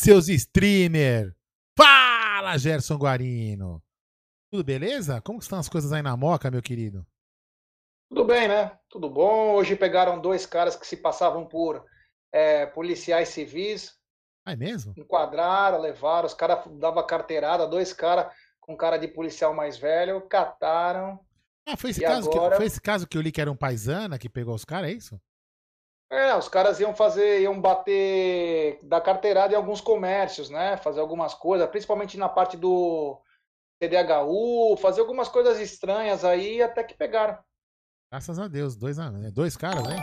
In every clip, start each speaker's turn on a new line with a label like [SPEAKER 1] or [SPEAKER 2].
[SPEAKER 1] Seus streamer! Fala, Gerson Guarino! Tudo beleza? Como estão as coisas aí na Moca, meu querido?
[SPEAKER 2] Tudo bem, né? Tudo bom. Hoje pegaram dois caras que se passavam por é, policiais civis.
[SPEAKER 1] Ah, é mesmo?
[SPEAKER 2] Enquadraram, levaram. Os caras davam carteirada, dois caras com cara de policial mais velho, cataram.
[SPEAKER 1] Ah, foi esse, caso
[SPEAKER 2] agora-
[SPEAKER 1] que, foi esse caso que eu li que era um paisana que pegou os caras, é isso?
[SPEAKER 2] É, os caras iam fazer, iam bater da carteirada em alguns comércios, né? Fazer algumas coisas, principalmente na parte do CDHU, fazer algumas coisas estranhas aí, até que pegaram.
[SPEAKER 1] Graças a Deus, dois, a- dois caras, hein?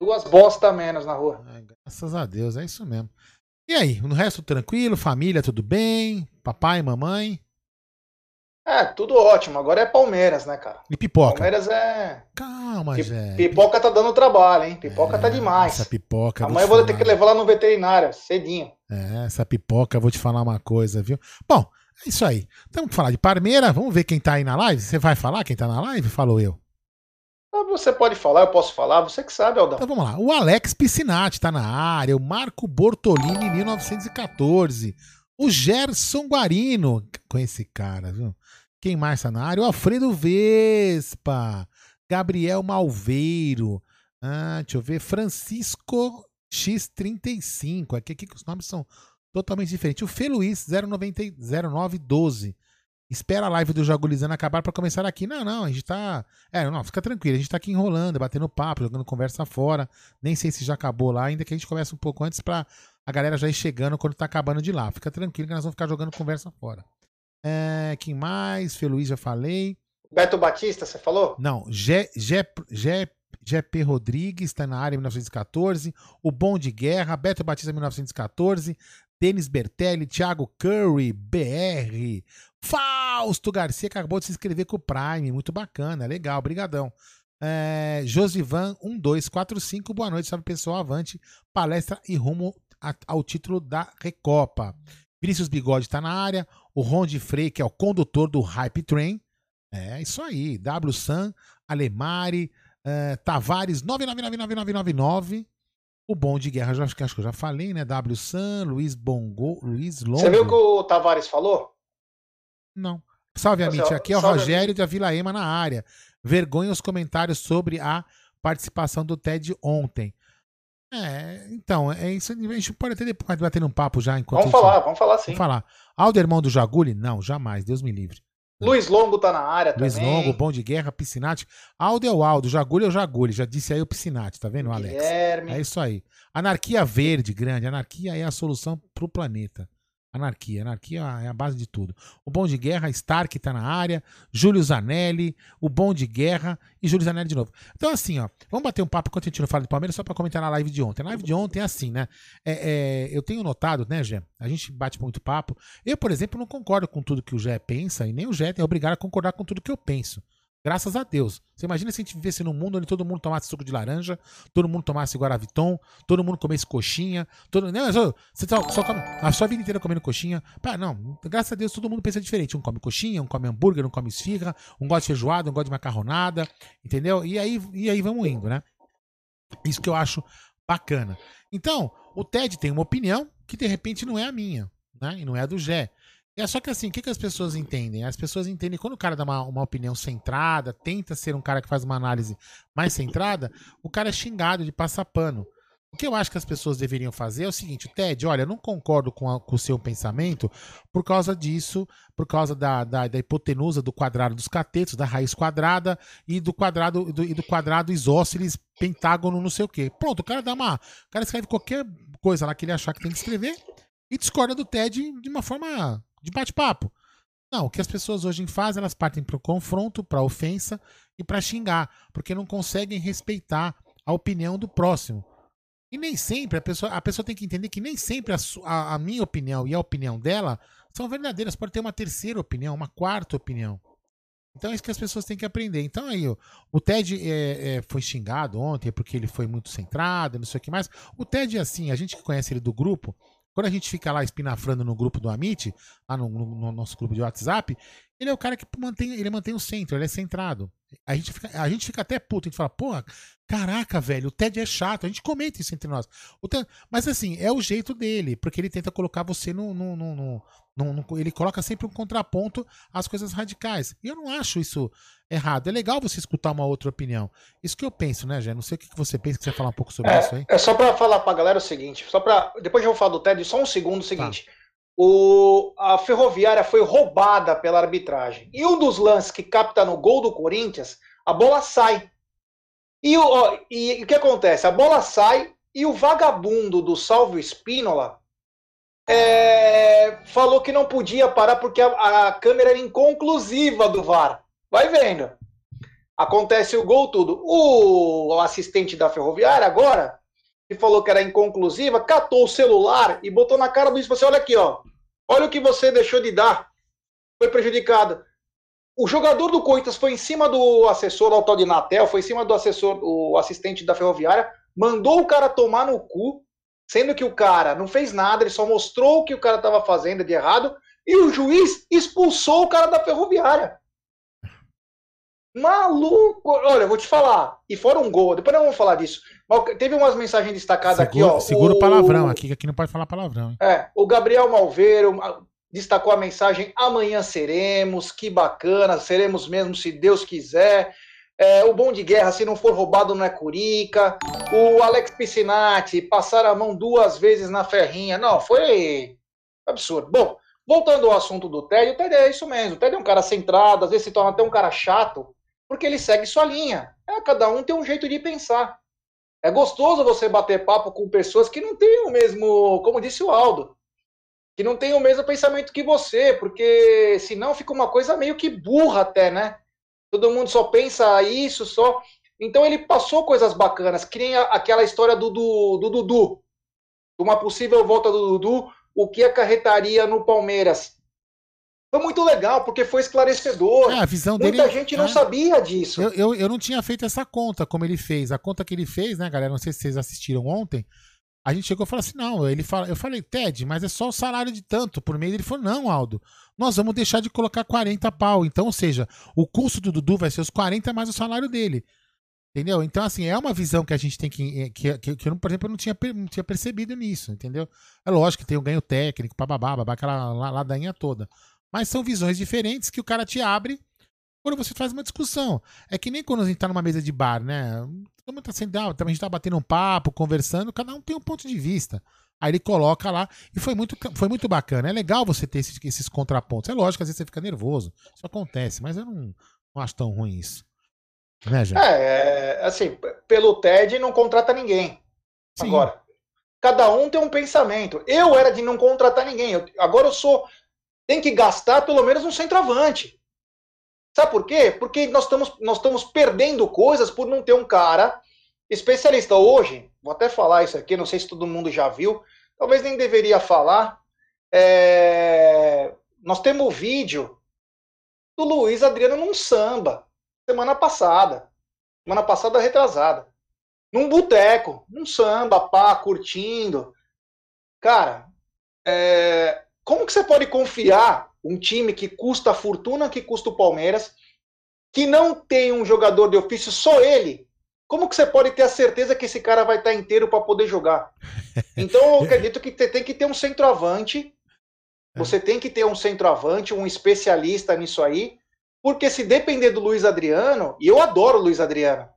[SPEAKER 2] Duas bosta menos na rua.
[SPEAKER 1] Ai, graças a Deus, é isso mesmo. E aí, no resto tranquilo, família, tudo bem? Papai, mamãe?
[SPEAKER 2] É, tudo ótimo. Agora é Palmeiras, né, cara?
[SPEAKER 1] E pipoca?
[SPEAKER 2] Palmeiras é.
[SPEAKER 1] Calma, Jé.
[SPEAKER 2] Pipoca tá dando trabalho, hein? Pipoca tá demais.
[SPEAKER 1] Essa pipoca.
[SPEAKER 2] Amanhã eu vou ter que levar lá no veterinário, cedinho.
[SPEAKER 1] É, essa pipoca, vou te falar uma coisa, viu? Bom, é isso aí. Temos que falar de Parmeira. Vamos ver quem tá aí na live? Você vai falar quem tá na live? Falou eu.
[SPEAKER 2] Ah, Você pode falar, eu posso falar, você que sabe, Aldão.
[SPEAKER 1] Então vamos lá. O Alex Piscinati tá na área. O Marco Bortolini, 1914. O Gerson Guarino. Com esse cara, viu? Quem mais tá na área? O Alfredo Vespa. Gabriel Malveiro. Ah, deixa eu ver. Francisco X35. Aqui, aqui que os nomes são totalmente diferentes. O Fê Luiz, 090 0912. Espera a live do Jogulizando acabar pra começar aqui. Não, não, a gente tá. É, não, fica tranquilo. A gente tá aqui enrolando, batendo papo, jogando conversa fora. Nem sei se já acabou lá, ainda que a gente comece um pouco antes pra a galera já ir chegando quando tá acabando de lá. Fica tranquilo que nós vamos ficar jogando conversa fora. É, quem mais? Fê Luiz, já falei.
[SPEAKER 2] Beto Batista, você falou?
[SPEAKER 1] Não, GP Rodrigues está na área 1914. O Bom de Guerra, Beto Batista 1914. Denis Bertelli, Thiago Curry, BR. Fausto Garcia, acabou de se inscrever com o Prime. Muito bacana, legal, brigadão. É, Josivan 1245, boa noite, salve pessoal, avante, palestra e rumo ao título da Recopa. Vinícius Bigode está na área, o Ron de Frey, que é o condutor do Hype Train, é isso aí. W San, Alemari, eh, Tavares 999999. O bom de guerra, já, acho que eu já falei, né? W San, Luiz Bongo, Luiz Longo.
[SPEAKER 2] Você viu o que o Tavares falou?
[SPEAKER 1] Não. Salve,
[SPEAKER 2] Salve,
[SPEAKER 1] Amit. Aqui é o
[SPEAKER 2] salve,
[SPEAKER 1] Rogério da Vila Ema na área. Vergonha os comentários sobre a participação do TED ontem. É, então, é isso. A gente pode até depois bater um papo já enquanto.
[SPEAKER 2] Vamos
[SPEAKER 1] gente-
[SPEAKER 2] falar, vamos falar sim.
[SPEAKER 1] Vamos falar. Aldo, irmão do Jaguli? Não, jamais. Deus me livre.
[SPEAKER 2] Luiz Longo tá na área
[SPEAKER 1] Luiz
[SPEAKER 2] também.
[SPEAKER 1] Longo, Bom de Guerra, Piscinati. Aldo é o Aldo, Jagulho é o Jagulho. Já disse aí o Piscinati, tá vendo, Alex?
[SPEAKER 2] Guilherme.
[SPEAKER 1] É isso aí. Anarquia verde, grande. Anarquia é a solução pro planeta. Anarquia. Anarquia é a base de tudo. O Bom de Guerra, Stark tá na área, Júlio Zanelli, o Bom de Guerra e Júlio Zanelli de novo. Então, assim, ó, vamos bater um papo enquanto a gente não fala de Palmeiras, só pra comentar na live de ontem. A live de ontem é assim, né? É, é, eu tenho notado, né, Gé? A gente bate muito papo. Eu, por exemplo, não concordo com tudo que o Gé pensa, e nem o Gé é obrigado a concordar com tudo que eu penso. Graças a Deus. Você imagina se a gente vivesse num mundo onde todo mundo tomasse suco de laranja, todo mundo tomasse Guaraviton, todo mundo comesse coxinha, todo. Não, só, você só, só come a sua vida inteira comendo coxinha. Pá, não, graças a Deus todo mundo pensa diferente. Um come coxinha, um come hambúrguer, um come esfirra, um gosta de feijoada, um gosta de macarronada, entendeu? E aí, e aí vamos indo, né? Isso que eu acho bacana. Então, o Ted tem uma opinião que de repente não é a minha, né? E não é a do Gé. É só que assim, o que, que as pessoas entendem? As pessoas entendem quando o cara dá uma, uma opinião centrada, tenta ser um cara que faz uma análise mais centrada, o cara é xingado de passar pano. O que eu acho que as pessoas deveriam fazer é o seguinte, Ted, olha, eu não concordo com, a, com o seu pensamento por causa disso, por causa da, da, da, hipotenusa do quadrado dos catetos, da raiz quadrada e do quadrado do, e do quadrado isósceles pentágono não sei o quê. Pronto, o cara dá uma. O cara escreve qualquer coisa lá que ele achar que tem que escrever e discorda do Ted de uma forma de bate-papo. Não, o que as pessoas hoje fazem, elas partem para o confronto, para a ofensa e para xingar, porque não conseguem respeitar a opinião do próximo. E nem sempre, a pessoa, a pessoa tem que entender que nem sempre a, a, a minha opinião e a opinião dela são verdadeiras. Pode ter uma terceira opinião, uma quarta opinião. Então é isso que as pessoas têm que aprender. Então aí, ó, o Ted é, é, foi xingado ontem porque ele foi muito centrado, não sei o que mais. O Ted é assim, a gente que conhece ele do grupo, quando a gente fica lá espinafrando no grupo do Amit, lá no, no, no, nosso grupo de WhatsApp, ele é o cara que mantém, ele mantém o centro, ele é centrado. A gente fica, a gente fica até puto, a gente fala, porra, caraca, velho, o Ted é chato. A gente comenta isso entre nós. Ted, mas assim, é o jeito dele, porque ele tenta colocar você no, no, no, no, Ele coloca sempre um contraponto às coisas radicais. E eu não acho isso errado. É legal você escutar uma outra opinião. Isso que eu penso, né, Jé? Não sei o que você pensa, que você falar um pouco sobre
[SPEAKER 2] é,
[SPEAKER 1] isso aí.
[SPEAKER 2] É só para falar pra galera o seguinte, só para Depois eu vou falar do TED, só um segundo o seguinte. Tá. O, a Ferroviária foi roubada pela arbitragem. E um dos lances que capta no gol do Corinthians, a bola sai. E o, e, e o que acontece? A bola sai e o vagabundo do Salvio Espínola é, falou que não podia parar porque a, a câmera era inconclusiva do VAR. Vai vendo. Acontece o gol, tudo. O assistente da ferroviária agora, que falou que era inconclusiva, catou o celular e botou na cara do juiz falou assim: olha aqui, ó. Olha o que você deixou de dar. Foi prejudicado. O jogador do Corinthians foi em cima do assessor, o tal de Natel, foi em cima do assessor, o assistente da ferroviária, mandou o cara tomar no cu, sendo que o cara não fez nada, ele só mostrou o que o cara estava fazendo de errado, e o juiz expulsou o cara da ferroviária. Maluco! Olha, eu vou te falar. E fora um gol, depois nós vamos falar disso. Mas teve umas mensagens destacadas
[SPEAKER 1] segura,
[SPEAKER 2] aqui, ó.
[SPEAKER 1] Segura o, palavrão aqui, que aqui não pode falar palavrão. Hein?
[SPEAKER 2] É, o Gabriel Malveiro destacou a mensagem amanhã seremos, que bacana, seremos mesmo se Deus quiser. É, o Bom de Guerra, se não for roubado, não é curica. O Alex Piscinati, passar a mão duas vezes na ferrinha. Não, foi absurdo. Bom, voltando ao assunto do Ted, o Ted é isso mesmo. O Ted é um cara centrado, às vezes se torna até um cara chato porque ele segue sua linha. É, cada um tem um jeito de pensar. É gostoso você bater papo com pessoas que não têm o mesmo, como disse o Aldo, que não têm o mesmo pensamento que você, porque senão fica uma coisa meio que burra até, né? Todo mundo só pensa isso, só. Então ele passou coisas bacanas, que nem aquela história do, do, do Dudu, uma possível volta do Dudu, o que acarretaria no Palmeiras. Foi muito legal, porque foi esclarecedor.
[SPEAKER 1] É, a visão
[SPEAKER 2] Muita
[SPEAKER 1] dele,
[SPEAKER 2] gente não é. sabia disso.
[SPEAKER 1] Eu, eu, eu, não tinha feito essa conta como ele fez. A conta que ele fez, né, galera? Não sei se vocês assistiram ontem. A gente chegou e falou assim: não, ele fala, eu falei, Ted, mas é só o salário de tanto por mês. Ele falou: não, Aldo, nós vamos deixar de colocar 40 pau. Então, ou seja, o custo do Dudu vai ser os 40 mais o salário dele. Entendeu? Então, assim, é uma visão que a gente tem que. que, que, que eu, por exemplo, eu não tinha, não tinha percebido nisso, entendeu? É lógico que tem o ganho técnico, bababá, babá, aquela ladainha toda. Mas são visões diferentes que o cara te abre quando você faz uma discussão. É que nem quando a gente tá numa mesa de bar, né? Todo mundo tá sendo, a gente tá batendo um papo, conversando, cada um tem um ponto de vista. Aí ele coloca lá e foi muito, foi muito bacana. É legal você ter esses, esses contrapontos. É lógico, às vezes você fica nervoso. Isso acontece, mas eu não, não acho tão ruim isso.
[SPEAKER 2] Né, gente? É, assim, pelo TED não contrata ninguém. Sim. Agora, cada um tem um pensamento. Eu era de não contratar ninguém. Eu, agora eu sou tem que gastar pelo menos um centroavante. Sabe por quê? Porque nós estamos, nós estamos perdendo coisas por não ter um cara especialista. Hoje, vou até falar isso aqui, não sei se todo mundo já viu, talvez nem deveria falar. É... Nós temos o vídeo do Luiz Adriano num samba. semana passada. Semana passada retrasada. Num boteco, num samba, pá, curtindo. Cara, é... como que você pode confiar um time que custa a fortuna que custa o Palmeiras, que não tem um jogador de ofício, só ele? Como que você pode ter a certeza que esse cara vai estar inteiro para poder jogar? Então eu acredito que tem que ter um centroavante. É. Você tem que ter um centroavante, um especialista nisso aí, porque se depender do Luiz Adriano, e eu adoro o Luiz Adriano,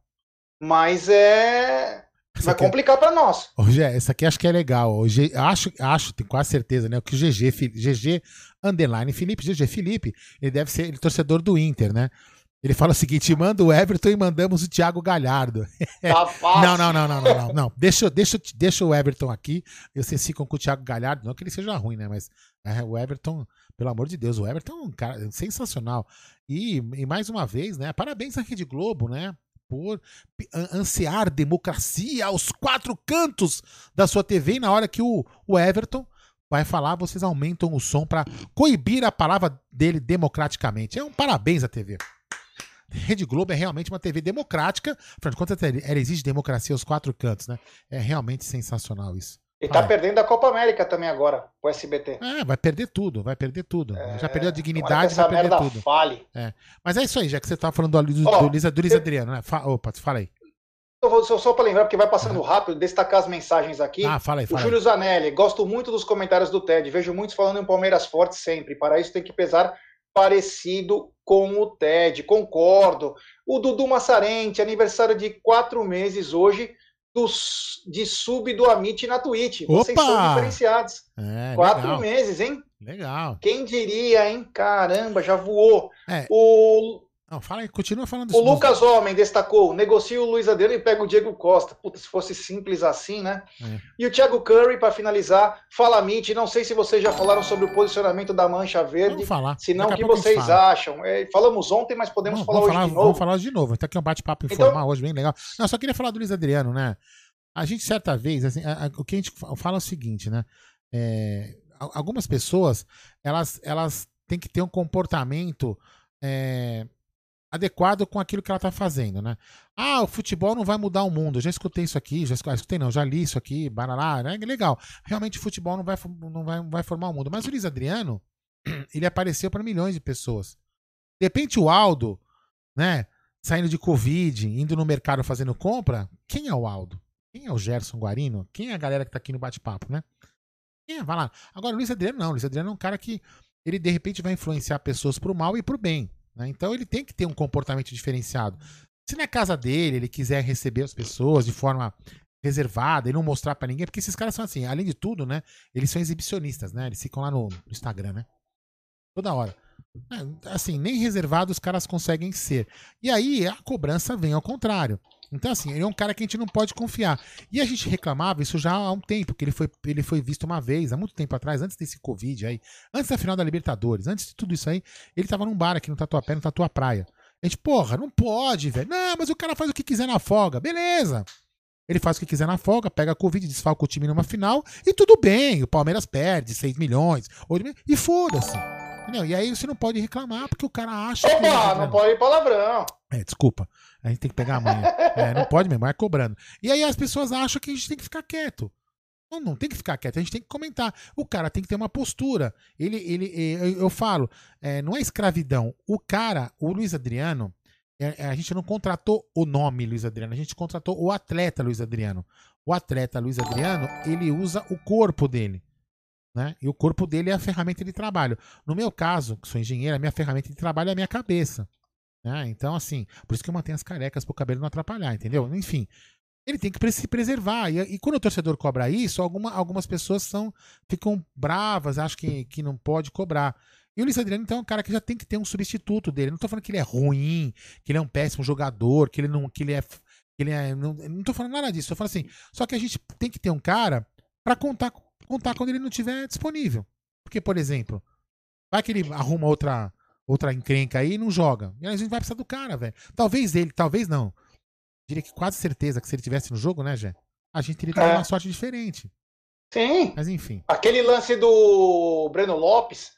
[SPEAKER 2] mas é vai aqui, complicar para nós.
[SPEAKER 1] Rogério, essa aqui acho que é legal. G, acho, acho, tenho quase certeza, né? Que o GG, GG underline Felipe, GG Felipe, ele deve ser ele, torcedor do Inter, né? Ele fala o seguinte: manda o Everton e mandamos o Thiago Galhardo. Tá não, não, não, não, não, não, não. Deixa, deixa, deixa o Everton aqui. Vocês ficam com o Thiago Galhardo. Não que ele seja ruim, né? Mas é, o Everton, pelo amor de Deus, o Everton é um cara sensacional. E, e mais uma vez, né? Parabéns à Rede Globo, né? Por ansiar democracia aos quatro cantos da sua TV e na hora que o, o Everton vai falar, vocês aumentam o som para coibir a palavra dele democraticamente. É um parabéns à TV. Rede Globo é realmente uma TV democrática. Afinal de contas, ela exige democracia aos quatro cantos, né? É realmente sensacional isso.
[SPEAKER 2] E tá ah, perdendo a Copa América também agora, o SBT.
[SPEAKER 1] É, vai perder tudo, vai perder tudo. É, Já perdeu a dignidade, vai perder tudo.
[SPEAKER 2] Fale.
[SPEAKER 1] É. Mas é isso aí, já que você tava falando do, do, oh, do, Luiz, do Luiz Adriano, né? Fa, opa, fala aí.
[SPEAKER 2] Só, só para lembrar, porque vai passando rápido, destacar as mensagens aqui.
[SPEAKER 1] Ah, fala aí, fala
[SPEAKER 2] O Júlio Zanelli, gosto muito dos comentários do TED. Vejo muitos falando em Palmeiras forte sempre. Para isso tem que pesar parecido com o TED. Concordo. O Dudu Massarente, aniversário de quatro meses hoje de sub do Amit na Twitch.
[SPEAKER 1] Opa! Vocês são
[SPEAKER 2] diferenciados. É, Quatro legal. meses, hein?
[SPEAKER 1] Legal.
[SPEAKER 2] Quem diria, hein? Caramba, já voou.
[SPEAKER 1] É. O não, fala aí, continua falando
[SPEAKER 2] O Lucas Homem destacou: negocia o Luiz Adriano e pega o Diego Costa. Puta, se fosse simples assim, né? É. E o Thiago Curry, para finalizar, fala Mitch. Não sei se vocês já falaram sobre o posicionamento da Mancha Verde. Vamos
[SPEAKER 1] falar.
[SPEAKER 2] Se não, o que vocês acham? É, falamos ontem, mas podemos não, falar hoje
[SPEAKER 1] falar,
[SPEAKER 2] de novo.
[SPEAKER 1] Vamos falar de novo. Tá aqui um bate-papo então- informal então... hoje, bem legal. Não, só queria falar do Luiz Adriano, né? A gente, certa vez, assim, a, a, o que a gente fala é o seguinte, né? É, algumas pessoas, elas, elas têm que ter um comportamento. É, adequado com aquilo que ela está fazendo, né? Ah, o futebol não vai mudar o mundo. Eu já escutei isso aqui, já escutei não, já li isso aqui, baralá, né? Legal. Realmente o futebol não vai, não vai, não vai formar o mundo. Mas o Luiz Adriano, ele apareceu para milhões de pessoas. De repente o Aldo, né, saindo de Covid, indo no mercado fazendo compra, quem é o Aldo? Quem é o Gerson Guarino? Quem é a galera que tá aqui no bate-papo, né? Quem é? Vai lá. Agora, o Luiz Adriano não. O Luiz Adriano é um cara que ele de repente vai influenciar pessoas pro mal e pro bem. Né? Então ele tem que ter um comportamento diferenciado. Se na casa dele ele quiser receber as pessoas de forma reservada e não mostrar para ninguém, porque esses caras são assim, além de tudo, né? Eles são exibicionistas, né? Eles ficam lá no, no Instagram, né? Toda hora. É, assim, nem reservados os caras conseguem ser. E aí a cobrança vem ao contrário. Então, assim, ele é um cara que a gente não pode confiar. E a gente reclamava isso já há um tempo, que ele foi, ele foi visto uma vez, há muito tempo atrás, antes desse Covid aí, antes da final da Libertadores, antes de tudo isso aí, ele tava num bar aqui no Tatuapé, no Tatua Praia. A gente, porra, não pode, velho. Não, mas o cara faz o que quiser na folga. Beleza. Ele faz o que quiser na folga, pega a Covid, desfalca o time numa final e tudo bem. O Palmeiras perde 6 milhões, 8 milhões, e foda-se. Entendeu? E aí você não pode reclamar porque o cara acha.
[SPEAKER 2] Opa, que não pode ir palavrão.
[SPEAKER 1] É, desculpa. A gente tem que pegar a manhã. É, não pode mesmo, é cobrando. E aí as pessoas acham que a gente tem que ficar quieto. Não, não tem que ficar quieto, a gente tem que comentar. O cara tem que ter uma postura. Ele, ele, eu falo, é, não é escravidão. O cara, o Luiz Adriano, é, é, a gente não contratou o nome Luiz Adriano, a gente contratou o atleta Luiz Adriano. O atleta Luiz Adriano, ele usa o corpo dele. Né? E o corpo dele é a ferramenta de trabalho. No meu caso, que sou engenheiro, a minha ferramenta de trabalho é a minha cabeça. Né? Então, assim, por isso que eu mantenho as carecas para o cabelo não atrapalhar, entendeu? Enfim, ele tem que se preservar. E, e, quando o torcedor cobra isso, alguma, algumas pessoas são, ficam bravas, acham que, que não pode cobrar. E o Luiz Adriano, então, é um cara que já tem que ter um substituto dele. Não tô falando que ele é ruim, que ele é um péssimo jogador, que ele não. Que ele é, que ele é não, não tô falando nada disso. Eu falo assim, só que a gente tem que ter um cara para contar contar quando ele não estiver disponível. Porque, por exemplo, vai que ele arruma outra outra encrenca aí e não joga. E aí a gente vai precisar do cara, velho. Talvez ele, talvez não. Diria que quase certeza que se ele tivesse no jogo, né, Jé? A gente teria é. uma sorte diferente.
[SPEAKER 2] Sim.
[SPEAKER 1] Mas enfim.
[SPEAKER 2] Aquele lance do Breno Lopes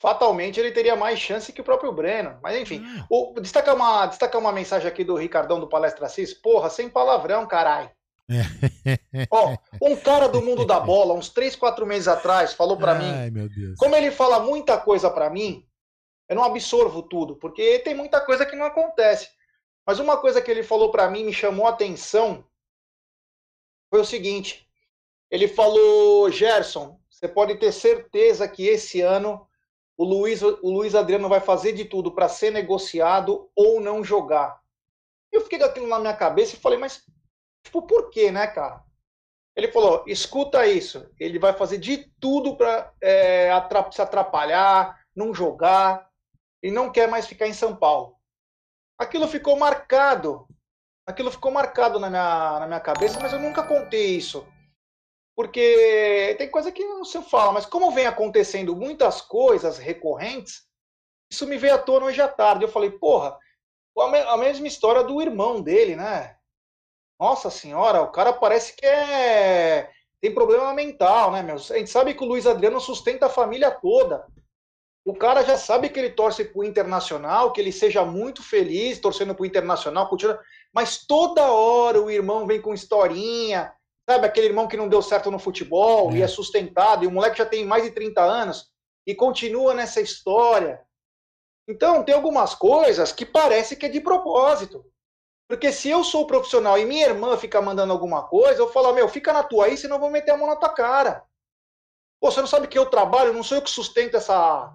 [SPEAKER 2] fatalmente ele teria mais chance que o próprio Breno. Mas enfim, hum. o, destacar, uma, destacar uma mensagem aqui do Ricardão do Palestra Cis. Porra, sem palavrão, caralho. Ó, um cara do mundo da bola, uns 3, 4 meses atrás, falou para mim. Como ele fala muita coisa para mim, eu não absorvo tudo, porque tem muita coisa que não acontece. Mas uma coisa que ele falou para mim me chamou a atenção foi o seguinte: ele falou, Gerson, você pode ter certeza que esse ano o Luiz, o Luiz Adriano vai fazer de tudo para ser negociado ou não jogar. Eu fiquei com aquilo na minha cabeça e falei, mas tipo, por quê, né, cara? Ele falou: escuta isso, ele vai fazer de tudo para é, se atrapalhar, não jogar, e não quer mais ficar em São Paulo. Aquilo ficou marcado, aquilo ficou marcado na minha, na minha cabeça, mas eu nunca contei isso. Porque tem coisa que não se fala, mas como vem acontecendo muitas coisas recorrentes, isso me veio à tona hoje à tarde. Eu falei, porra, a mesma história do irmão dele, né? Nossa senhora, o cara parece que é tem problema mental, né, meu? A gente sabe que o Luiz Adriano sustenta a família toda. O cara já sabe que ele torce pro Internacional, que ele seja muito feliz torcendo pro Internacional, continua... mas toda hora o irmão vem com historinha, sabe? Aquele irmão que não deu certo no futebol é. e é sustentado, e o moleque já tem mais de 30 anos e continua nessa história. Então, tem algumas coisas que parece que é de propósito. Porque se eu sou profissional e minha irmã fica mandando alguma coisa, eu falo, meu, fica na tua aí, senão eu vou meter a mão na tua cara. Pô, você não sabe que eu trabalho, não sou eu que sustento essa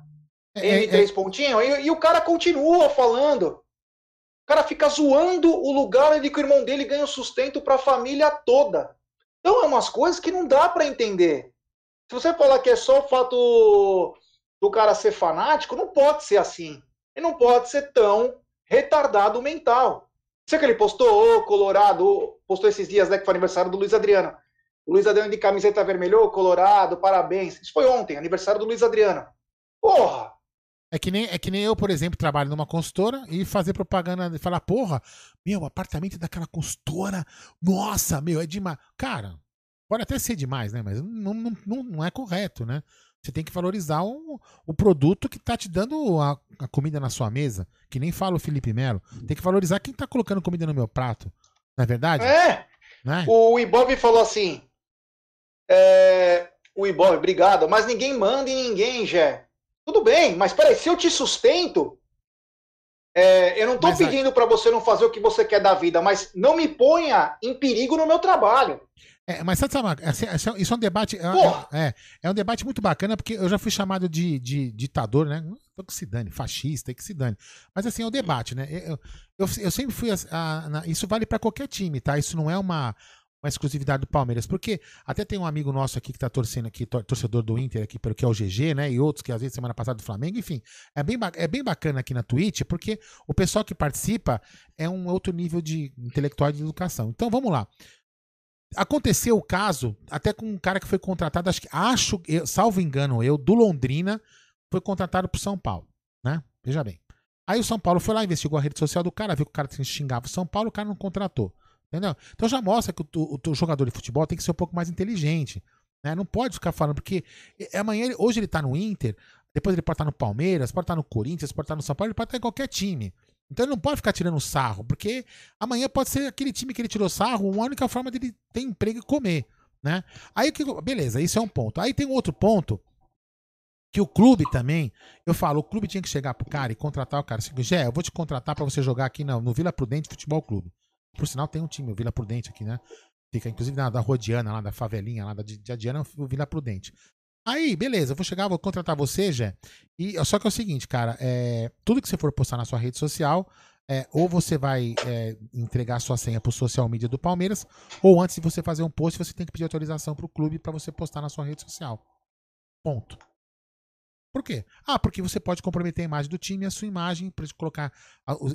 [SPEAKER 2] é, M3 é, é... pontinho? E, e, o cara continua falando. O cara fica zoando o lugar onde que o irmão dele ganha o sustento para a família toda. Então é umas coisas que não dá para entender. Se você falar que é só o fato do cara ser fanático, não pode ser assim. Ele não pode ser tão retardado mental. Você que ele postou, ô Colorado, postou esses dias, né, que foi aniversário do Luiz Adriano. O Luiz Adriano de camiseta vermelha, ô Colorado, parabéns. Isso foi ontem, aniversário do Luiz Adriano. Porra!
[SPEAKER 1] É que, nem, é que nem eu, por exemplo, trabalho numa consultora e fazer propaganda e falar, porra, meu, apartamento daquela consultora, nossa, meu, é demais. Cara, pode até ser demais, né? Mas não, não, não, não é correto, né? Você tem que valorizar o, o produto que está te dando a, a, comida na sua mesa. Que nem fala o Felipe Melo. Tem que valorizar quem está colocando comida no meu prato. Não é verdade?
[SPEAKER 2] É. Né? O Ibob falou assim. É, o Ibob, obrigado, mas ninguém manda em ninguém, Jé. Tudo bem, mas peraí, se eu te sustento, é, eu não estou pedindo para você não fazer o que você quer da vida, mas não me ponha em perigo no meu trabalho.
[SPEAKER 1] É, mas sabe, sabe assim, isso é um debate. É, é, é, um debate muito bacana, porque eu já fui chamado de, de ditador, né? Tô que se dane, fascista, que se dane. Mas assim, é um debate, né? Eu, eu, eu sempre fui. A, a, isso vale para qualquer time, tá? Isso não é uma, uma exclusividade do Palmeiras. Porque até tem um amigo nosso aqui que tá torcendo aqui, torcedor do Inter aqui, pelo que é o GG, né? E outros que às vezes semana passada do Flamengo, enfim. É bem, é bem bacana aqui na Twitch, porque o pessoal que participa é um outro nível de intelectual de educação. Então vamos lá. Aconteceu o caso, até com um cara que foi contratado, acho acho, salvo engano eu, do Londrina, foi contratado pro São Paulo, né? Veja bem. Aí o São Paulo foi lá, investigou a rede social do cara, viu que o cara xingava o São Paulo, o cara não contratou. Entendeu? Então já mostra que o, o, o jogador de futebol tem que ser um pouco mais inteligente. Né? Não pode ficar falando, porque amanhã, hoje ele tá no Inter, depois ele pode estar tá no Palmeiras, pode estar tá no Corinthians, pode estar tá no São Paulo, ele pode estar em qualquer time. Então ele não pode ficar tirando sarro, porque amanhã pode ser aquele time que ele tirou sarro, a única forma dele ter emprego e comer, né? Aí que beleza, isso é um ponto. Aí tem um outro ponto que o clube também, eu falo, o clube tinha que chegar pro cara e contratar o cara. Assim, Gé, eu vou te contratar para você jogar aqui no, no Vila Prudente Futebol Clube. Por sinal, tem um time, o Vila Prudente aqui, né? Fica inclusive na da Rodiana, lá da favelinha, lá da de, Adiana, o Vila Prudente. Aí, beleza, eu vou chegar, vou contratar você, Jé. E, só que é o seguinte, cara, é, tudo que você for postar na sua rede social, é, ou você vai é, entregar sua senha pro social media do Palmeiras, ou antes de você fazer um post, você tem que pedir autorização pro clube para você postar na sua rede social. Ponto. Por quê? Ah, porque você pode comprometer a imagem do time, a sua imagem, para colocar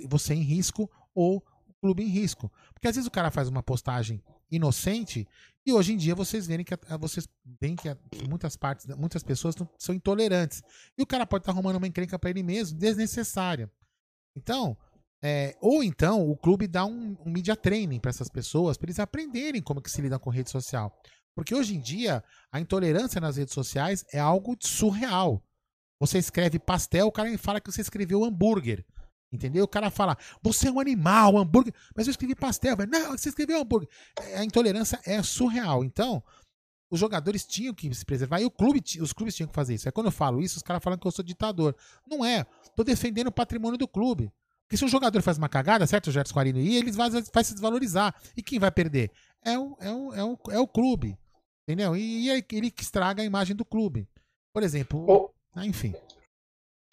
[SPEAKER 1] você em risco ou o clube em risco. Porque às vezes o cara faz uma postagem inocente e hoje em dia vocês veem que vocês veem que muitas partes, muitas pessoas são intolerantes. E o cara pode estar tá arrumando uma encrenca para ele mesmo, desnecessária. Então, é, ou então o clube dá um, um media training para essas pessoas, para eles aprenderem como que se lida com rede social. Porque hoje em dia a intolerância nas redes sociais é algo surreal. Você escreve pastel, o cara fala que você escreveu hambúrguer. Entendeu? O cara fala, você é um animal, hambúrguer. Mas eu escrevi pastel, velho. Não, você escreveu hambúrguer. É, a intolerância é surreal. Então, os jogadores tinham que se preservar e o clube, os clubes tinham que fazer isso. É quando eu falo isso, os caras falam que eu sou ditador. Não é. Tô defendendo o patrimônio do clube. Porque se um jogador faz uma cagada, certo, o Gerson Quarino, e eles vai, vai se desvalorizar. E quem vai perder? É o, é o, é o, é o clube. Entendeu? E, e é ele que estraga a imagem do clube. Por exemplo,
[SPEAKER 2] O-
[SPEAKER 1] ah, enfim,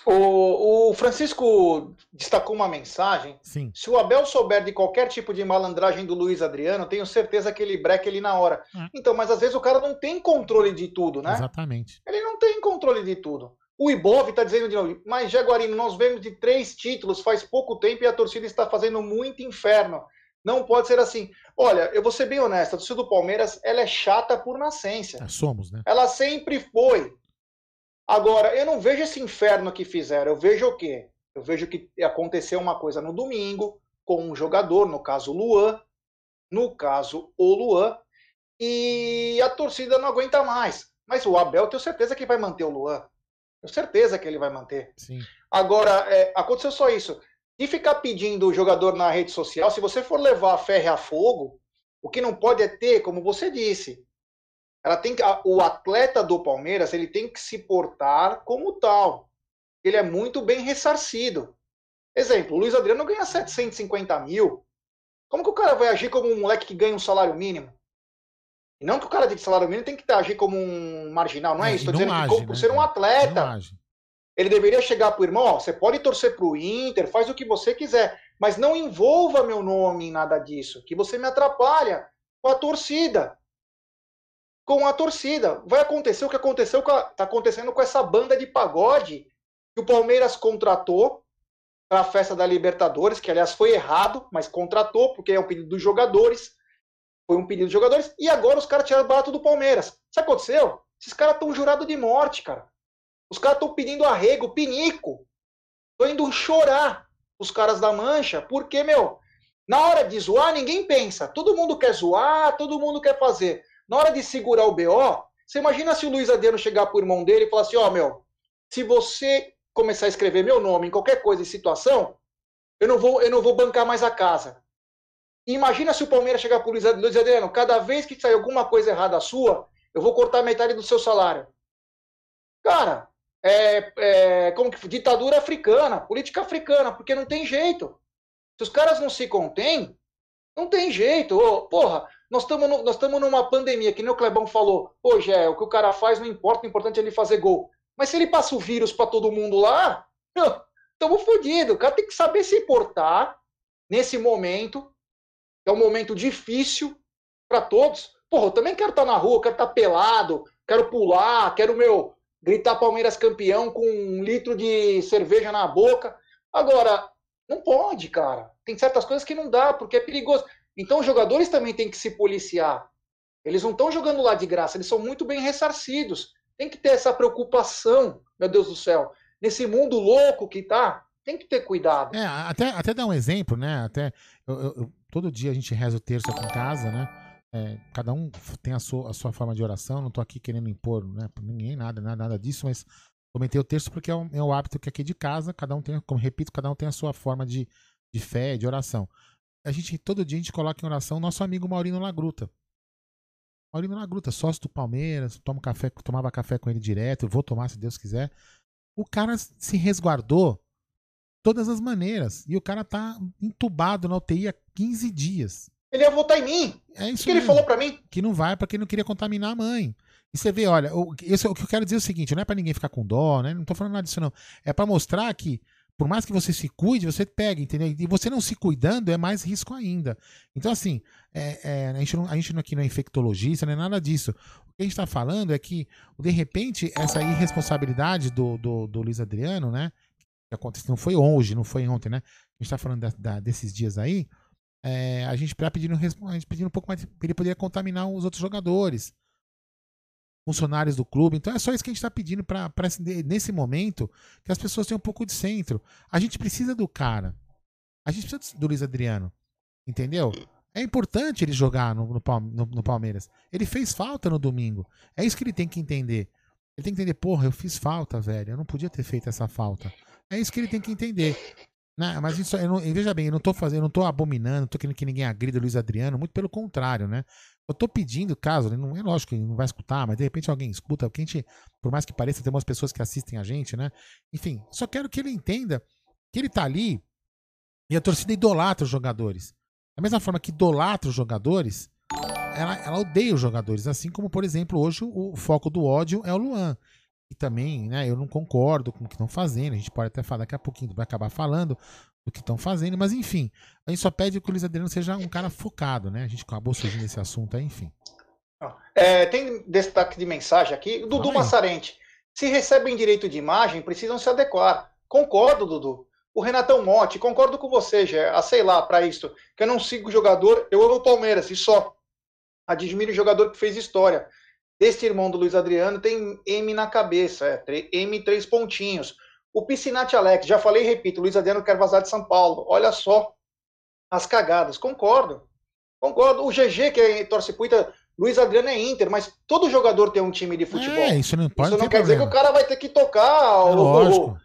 [SPEAKER 2] O, o Francisco destacou uma mensagem.
[SPEAKER 1] sim.
[SPEAKER 2] Se o Abel souber de qualquer tipo de malandragem do Luiz Adriano, tenho certeza que ele breca ele na hora.
[SPEAKER 1] É.
[SPEAKER 2] Então, mas às vezes o cara não tem controle de tudo, né?
[SPEAKER 1] Exatamente.
[SPEAKER 2] Ele não tem controle de tudo. O Ibov está dizendo de novo, mas Jaguarino, nós vemos de três títulos faz pouco tempo e a torcida está fazendo muito inferno. Não pode ser assim. Olha, eu vou ser bem honesto, a torcida do Palmeiras ela é chata por nascença.
[SPEAKER 1] É, somos, né?
[SPEAKER 2] Ela sempre foi. Agora, eu não vejo esse inferno que fizeram. Eu vejo o quê? Eu vejo que aconteceu uma coisa no domingo com um jogador, no caso o Luan, no caso o Luan, e a torcida não aguenta mais. Mas o Abel, tenho certeza que vai manter o Luan. Tenho certeza que ele vai manter.
[SPEAKER 1] Sim.
[SPEAKER 2] Agora, é, aconteceu só isso. E ficar pedindo o jogador na rede social, se você for levar a ferro a fogo, o que não pode é ter, como você disse, ela tem que, o atleta do Palmeiras ele tem que se portar como tal. Ele é muito bem ressarcido. Exemplo, o Luiz Adriano ganha 750 mil. Como que o cara vai agir como um moleque que ganha um salário mínimo? E não que o cara de salário mínimo tem que agir como um marginal, não é
[SPEAKER 1] É,
[SPEAKER 2] isso? Estou dizendo que
[SPEAKER 1] age,
[SPEAKER 2] como- por
[SPEAKER 1] né?
[SPEAKER 2] ser um atleta, ele deveria chegar pro irmão, ó, você pode torcer pro Inter, faz o que você quiser, mas não envolva meu nome em nada disso, que você me atrapalha com a torcida. Com a torcida. Vai acontecer o que aconteceu com a, tá acontecendo com essa banda de pagode que o Palmeiras contratou para a festa da Libertadores, que aliás foi errado, mas contratou porque é um pedido dos jogadores. Foi um pedido dos jogadores e agora os caras tiraram barato do Palmeiras. Sabe o que aconteceu? Esses caras estão jurados de morte, cara. Os caras estão pedindo arrego, pinico. Estão indo chorar os caras da mancha, porque, meu, na hora de zoar, ninguém pensa. Todo mundo quer zoar, todo mundo quer fazer. Na hora de segurar o BO, você imagina se o Luiz Adriano chegar pro irmão dele e falar assim: ó, meu, se você começar a escrever meu nome em qualquer coisa e situação, eu não vou, eu não vou bancar mais a casa. Imagina se o Palmeiras chegar pro Luiz Adriano, cada vez que sair alguma coisa errada sua, eu vou cortar metade do seu salário. Cara, é, é, como que ditadura africana, política africana, porque não tem jeito. Se os caras não se contêm, não tem jeito. Ô, porra, nós estamos nós estamos numa pandemia, que nem o Clebão falou. Hoje é o que o cara faz não importa, o importante é ele fazer gol. Mas se ele passa o vírus para todo mundo lá, estamos fodidos. O cara tem que saber se portar nesse momento, que é um momento difícil para todos. Porra, eu também quero estar na rua, quero estar pelado, quero pular, quero meu gritar Palmeiras campeão com um litro de cerveja na boca. Agora, não pode, cara. Tem certas coisas que não dá, porque é perigoso. Então, os jogadores também têm que se policiar. Eles não estão jogando lá de graça, eles são muito bem ressarcidos. Tem que ter essa preocupação, meu Deus do céu. Nesse mundo louco que tá, tem que ter cuidado.
[SPEAKER 1] É, até, até dar um exemplo, né? Até eu- eu- todo dia a gente reza o terço aqui em casa, né? É, cada um tem a sua, a sua forma de oração. Não tô aqui querendo impor, né? Ninguém nada, nada, nada disso, mas comentei o terço porque é o, é hábito que aqui de casa, cada um tem, como repito, cada um tem a sua forma de, de fé, de oração. A gente, todo dia a gente coloca em oração nosso amigo Maurino Lagruta. Maurino Lagruta, sócio do Palmeiras, tomo café, tomava café com ele direto, vou tomar se Deus quiser. O cara se resguardou todas as maneiras. E o cara tá entubado na UTI há 15 dias.
[SPEAKER 2] Ele ia votar em mim.
[SPEAKER 1] É
[SPEAKER 2] O
[SPEAKER 1] isso
[SPEAKER 2] que ele
[SPEAKER 1] mesmo.
[SPEAKER 2] falou para mim?
[SPEAKER 1] Que não vai porque não queria contaminar a mãe. E você vê, olha, o, isso, o que eu quero dizer é o seguinte, não é pra ninguém ficar com dó, né? Não tô falando nada disso não. É pra mostrar que por mais que você se cuide, você pega, entendeu? E você não se cuidando é mais risco ainda. Então, assim, é, é, a, gente não, a gente aqui não é infectologista, não é nada disso. O que a gente tá falando é que, de repente, essa irresponsabilidade do, do, do Luiz Adriano, né? Que aconteceu, não foi hoje, não foi ontem, né? A gente tá falando da- da- desses dias aí. é, a gente tá pedindo, a gente pedindo um pouco mais. Ele poderia contaminar os outros jogadores funcionários do clube. Então é só isso que a gente está pedindo para nesse momento que as pessoas tenham um pouco de centro. A gente precisa do cara. A gente precisa do Luiz Adriano. Entendeu? É importante ele jogar no, no, no- Palmeiras. Ele fez falta no domingo. É isso que ele tem que entender. Ele tem que entender, porra, eu fiz falta, velho. Eu não podia ter feito essa falta. É isso que ele tem que entender. Né? Mas isso, eu não, veja bem, eu não tô fazendo, eu não tô abominando, não tô querendo que ninguém agrida o Luiz Adriano, muito pelo contrário, né? Eu tô pedindo, caso, não é lógico que não vai escutar, mas de repente alguém escuta, porque a gente, por mais que pareça, tem umas pessoas que assistem a gente, né? Enfim, só quero que ele entenda que ele tá ali e a torcida idolatra os jogadores. Da mesma forma que idolatra os jogadores, ela, ela odeia os jogadores. Assim como, por exemplo, hoje o, o foco do ódio é o Luan. E também, né, eu não concordo com o que estão fazendo. A gente pode até falar daqui a pouquinho, vai acabar falando do que estão fazendo, mas enfim, a gente só pede que o Luiz Adriano seja um cara focado, né? A gente acabou surgindo esse assunto aí, enfim.
[SPEAKER 2] É, tem destaque de mensagem aqui. Dudu Massarente. Se recebem direito de imagem, precisam se adequar. Concordo, Dudu. O Renatão Monte, concordo com você, já, ah, sei lá, para isso, que eu não sigo jogador, eu amo o Palmeiras, e só. Admiro o jogador que fez história. Este irmão do Luiz Adriano tem M na cabeça, é, M três pontinhos. O Piscinati Alex, já falei e repito, Luiz Adriano quer vazar de São Paulo. Olha só as cagadas. Concordo. Concordo. O GG, que é, torce puita, Luiz Adriano é Inter, mas todo jogador tem um time de futebol. É,
[SPEAKER 1] isso não, pode
[SPEAKER 2] isso não quer problema. dizer que o cara vai ter que tocar é o, o,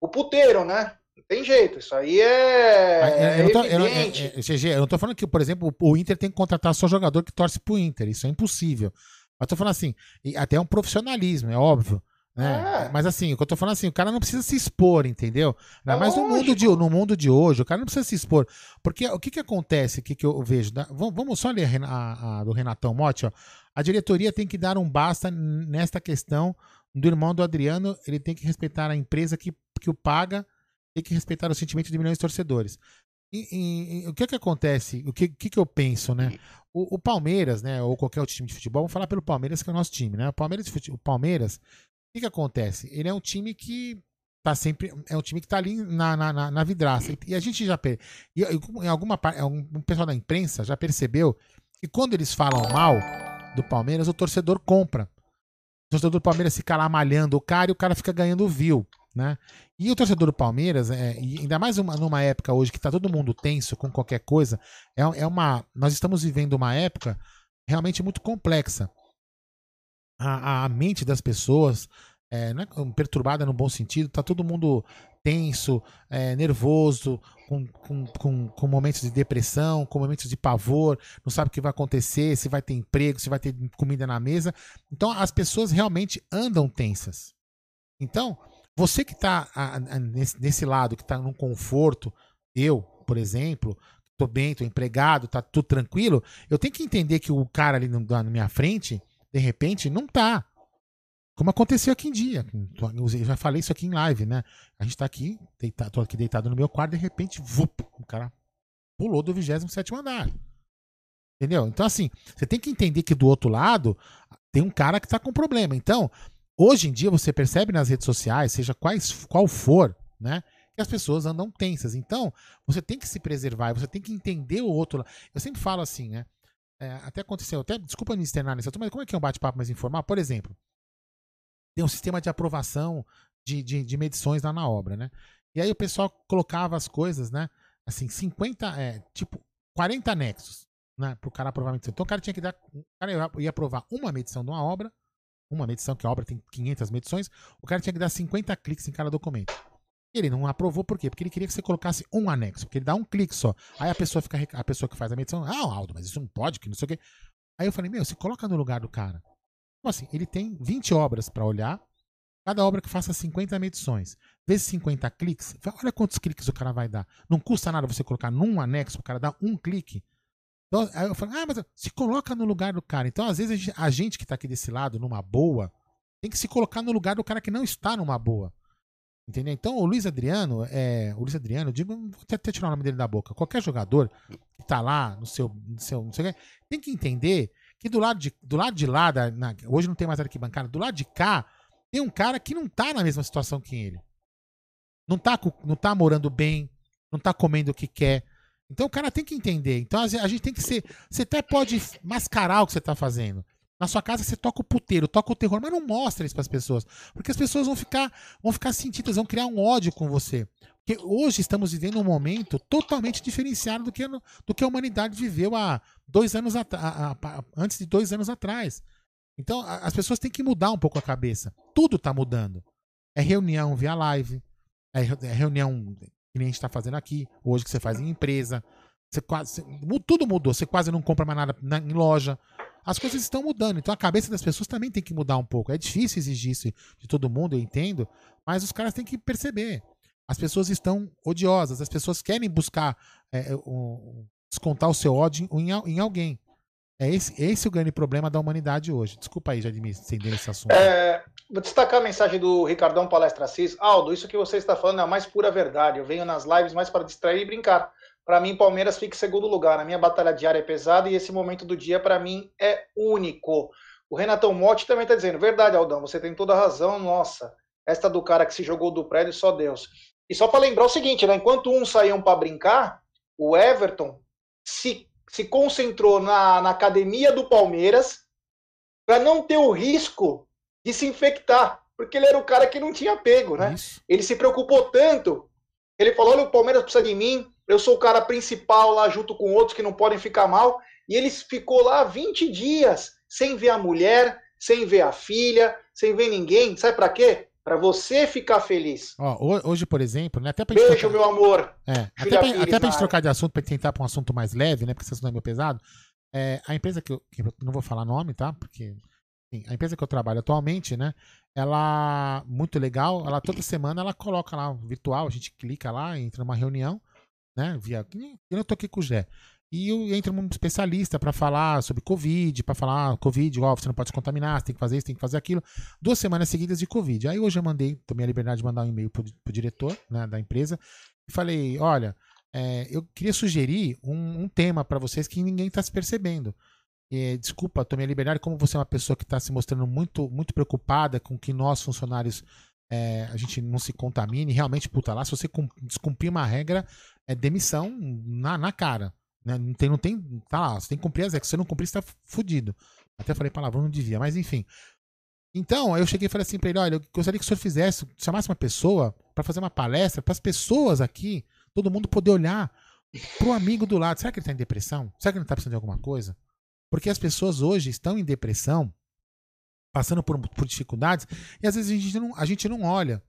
[SPEAKER 2] o puteiro, né? tem jeito, isso aí é. Eu não, tô, eu, não, é, é,
[SPEAKER 1] GG, eu não tô falando que, por exemplo, o Inter tem que contratar só jogador que torce pro Inter. Isso é impossível. Mas tô falando assim, até um profissionalismo, é óbvio. Né? É. Mas assim, o que eu tô falando assim, o cara não precisa se expor, entendeu? É Mas no mundo, de, no mundo de hoje, o cara não precisa se expor. Porque o que que acontece, o que, que eu vejo? Vamos só ler a, a, do Renatão Motti, ó. A diretoria tem que dar um basta nesta questão do irmão do Adriano, ele tem que respeitar a empresa que, que o paga tem que respeitar o sentimento de milhões de torcedores. E, e, e, o que que acontece? O que, que, que eu penso, né? O, o, Palmeiras, né? Ou qualquer outro time de futebol, vamos falar pelo Palmeiras, que é o nosso time, né? O Palmeiras, o Palmeiras, que, que acontece? Ele é um time que tá sempre. É um time que tá ali na, na, na vidraça. E, a gente já. E, em alguma parte. Um pessoal da imprensa já percebeu que quando eles falam mal do Palmeiras, o torcedor compra. O torcedor do Palmeiras fica lá malhando o cara e o cara fica ganhando view. Né? E o torcedor do Palmeiras, é, ainda mais uma, numa época hoje que está todo mundo tenso com qualquer coisa, é, é uma. Nós estamos vivendo uma época realmente muito complexa. A, a mente das pessoas é, é perturbada no bom sentido, tá todo mundo tenso, é, nervoso, com, com, com, com, momentos de depressão, com momentos de pavor, não sabe o que vai acontecer, se vai ter emprego, se vai ter comida na mesa. Então as pessoas realmente andam tensas. Então, você que está nesse, nesse, lado, que está num conforto, eu, por exemplo, tô bem, tô empregado, tá tudo tranquilo, eu tenho que entender que o cara ali na minha frente, de repente, não tá. Como aconteceu aqui em dia. Eu já falei isso aqui em live, né? A gente tá aqui, deitado, tô aqui deitado no meu quarto, de repente, vup, o cara pulou do 27 andar. Entendeu? Então, assim, você tem que entender que do outro lado tem um cara que tá com problema. Então, Hoje em dia você percebe nas redes sociais, seja quais, qual for, né? Que as pessoas andam tensas. Então, você tem que se preservar, você tem que entender o outro. Eu sempre falo assim, né? É, até aconteceu, até desculpa me externar nesse mas como é que é um bate-papo mais informal? Por exemplo, tem um sistema de aprovação de, de, de, medições lá na obra, né? E aí o pessoal colocava as coisas, né? Assim, 50, é, tipo, 40 anexos, né? Pro cara aprovar a medição. Então o cara tinha que dar. O cara ia aprovar uma medição de uma obra uma medição, que a obra tem 500 medições, o cara tinha que dar 50 cliques em cada documento. Ele não aprovou por quê? Porque ele queria que você colocasse um anexo, porque ele dá um clique só. Aí a pessoa fica a pessoa que faz a medição, ah, Aldo, mas isso não pode, que não sei o quê. Aí eu falei, meu, se coloca no lugar do cara. Como assim? Ele tem 20 obras para olhar, cada obra que faça 50 medições. Vezes 50 cliques, olha quantos cliques o cara vai dar. Não custa nada você colocar num anexo, o cara dar um clique. Então, aí eu falo, ah, mas se coloca no lugar do cara. Então, às vezes, a gente, que tá aqui desse lado, numa boa, tem que se colocar no lugar do cara que não está numa boa. Entendeu? Então, o Luiz Adriano, é, o Luiz Adriano, eu digo, vou até, tirar o nome dele da boca. Qualquer jogador que tá lá no seu, no seu, não sei o que, tem que entender que do lado de, do lado de lá, da, na, hoje não tem mais arquibancada, do lado de cá, tem um cara que não tá na mesma situação que ele. Não tá, não tá morando bem, não tá comendo o que quer, então o cara tem que entender. Então a gente tem que ser. Você até pode mascarar o que você está fazendo. Na sua casa você toca o puteiro, toca o terror, mas não mostra isso para as pessoas. Porque as pessoas vão ficar, vão ficar sentidas, vão criar um ódio com você. Porque hoje estamos vivendo um momento totalmente diferenciado do que, do que a humanidade viveu há dois anos antes de dois anos atrás. Então, as pessoas têm que mudar um pouco a cabeça. Tudo tá mudando. É reunião via live, é é reunião que nem a gente tá fazendo aqui, hoje que você faz em empresa. Você quase, você- tudo mudou, você quase não compra mais nada na- em loja. As coisas estão mudando, então a cabeça das pessoas também tem que mudar um pouco. É difícil exigir isso de todo mundo, eu entendo, mas os caras têm que perceber. As pessoas estão odiosas, as pessoas querem buscar é, o- descontar o seu ódio em, em alguém. É esse, esse o grande problema da humanidade hoje. Desculpa aí, Jadimir, estender esse assunto.
[SPEAKER 2] É, vou destacar a mensagem do Ricardão Palestra Assis. Aldo, isso que você está falando é a mais pura verdade. Eu venho nas lives mais para distrair e brincar. Para mim, Palmeiras fica em segundo lugar. A minha batalha diária é pesada e esse momento do dia, para mim, é único. O Renatão Motti também está dizendo: verdade, Aldão, você tem toda a razão. Nossa, esta do cara que se jogou do prédio, só Deus. E só para lembrar o seguinte, né? Enquanto uns saíam para brincar, o Everton se, se concentrou na, na academia do Palmeiras para não ter o risco de se infectar, porque ele era o cara que não tinha pego, né?
[SPEAKER 1] Isso.
[SPEAKER 2] Ele se preocupou tanto, ele falou: olha, o Palmeiras precisa de mim, eu sou o cara principal lá junto com outros que não podem ficar mal. E ele ficou lá 20 dias sem ver a mulher, sem ver a filha, sem ver ninguém. Sabe para quê? Para você ficar feliz.
[SPEAKER 1] Ó, ho- hoje, por exemplo, né, até pra gente
[SPEAKER 2] Beijo,
[SPEAKER 1] trocar-
[SPEAKER 2] meu amor.
[SPEAKER 1] É, até pra, até pra gente trocar de assunto, pra tentar pra um assunto mais leve, né? Porque esse assunto é meio pesado. É, a empresa que eu, que eu não vou falar nome, tá? Porque enfim, a empresa que eu trabalho atualmente, né? Ela muito legal. Ela toda semana ela coloca lá virtual, a gente clica lá, entra numa reunião, né? Via. Eu tô aqui com o Gé. E eu- entra um especialista pra falar sobre Covid, pra falar ah, Covid, ó, você não pode se contaminar, você tem que fazer isso, tem que fazer aquilo. Duas semanas seguidas de Covid. Aí hoje eu mandei, tomei a liberdade de mandar um e-mail pro, pro diretor né, da empresa e falei: olha, é, eu queria sugerir um, um tema para vocês que ninguém está se percebendo. Desculpa, tomei a liberdade, como você é uma pessoa que está se mostrando muito, muito preocupada com que nós, funcionários, é, a gente não se contamine, realmente, puta lá, se você cum- descumprir uma regra, é demissão na, na cara. Né? Não, tem, não tem. Tá lá, você tem que cumprir as regras. Se você não cumprir, você tá fudido. Até falei palavrão, não devia, mas enfim. Então, eu cheguei e falei assim pra ele: olha, eu gostaria que o senhor fizesse, chamasse uma pessoa para fazer uma palestra para as pessoas aqui, todo mundo poder olhar pro amigo do lado. Será que ele tá em depressão? Será que ele tá precisando de alguma coisa? Porque as pessoas hoje estão em depressão, passando por, por dificuldades, e às vezes a gente, não, a gente não olha,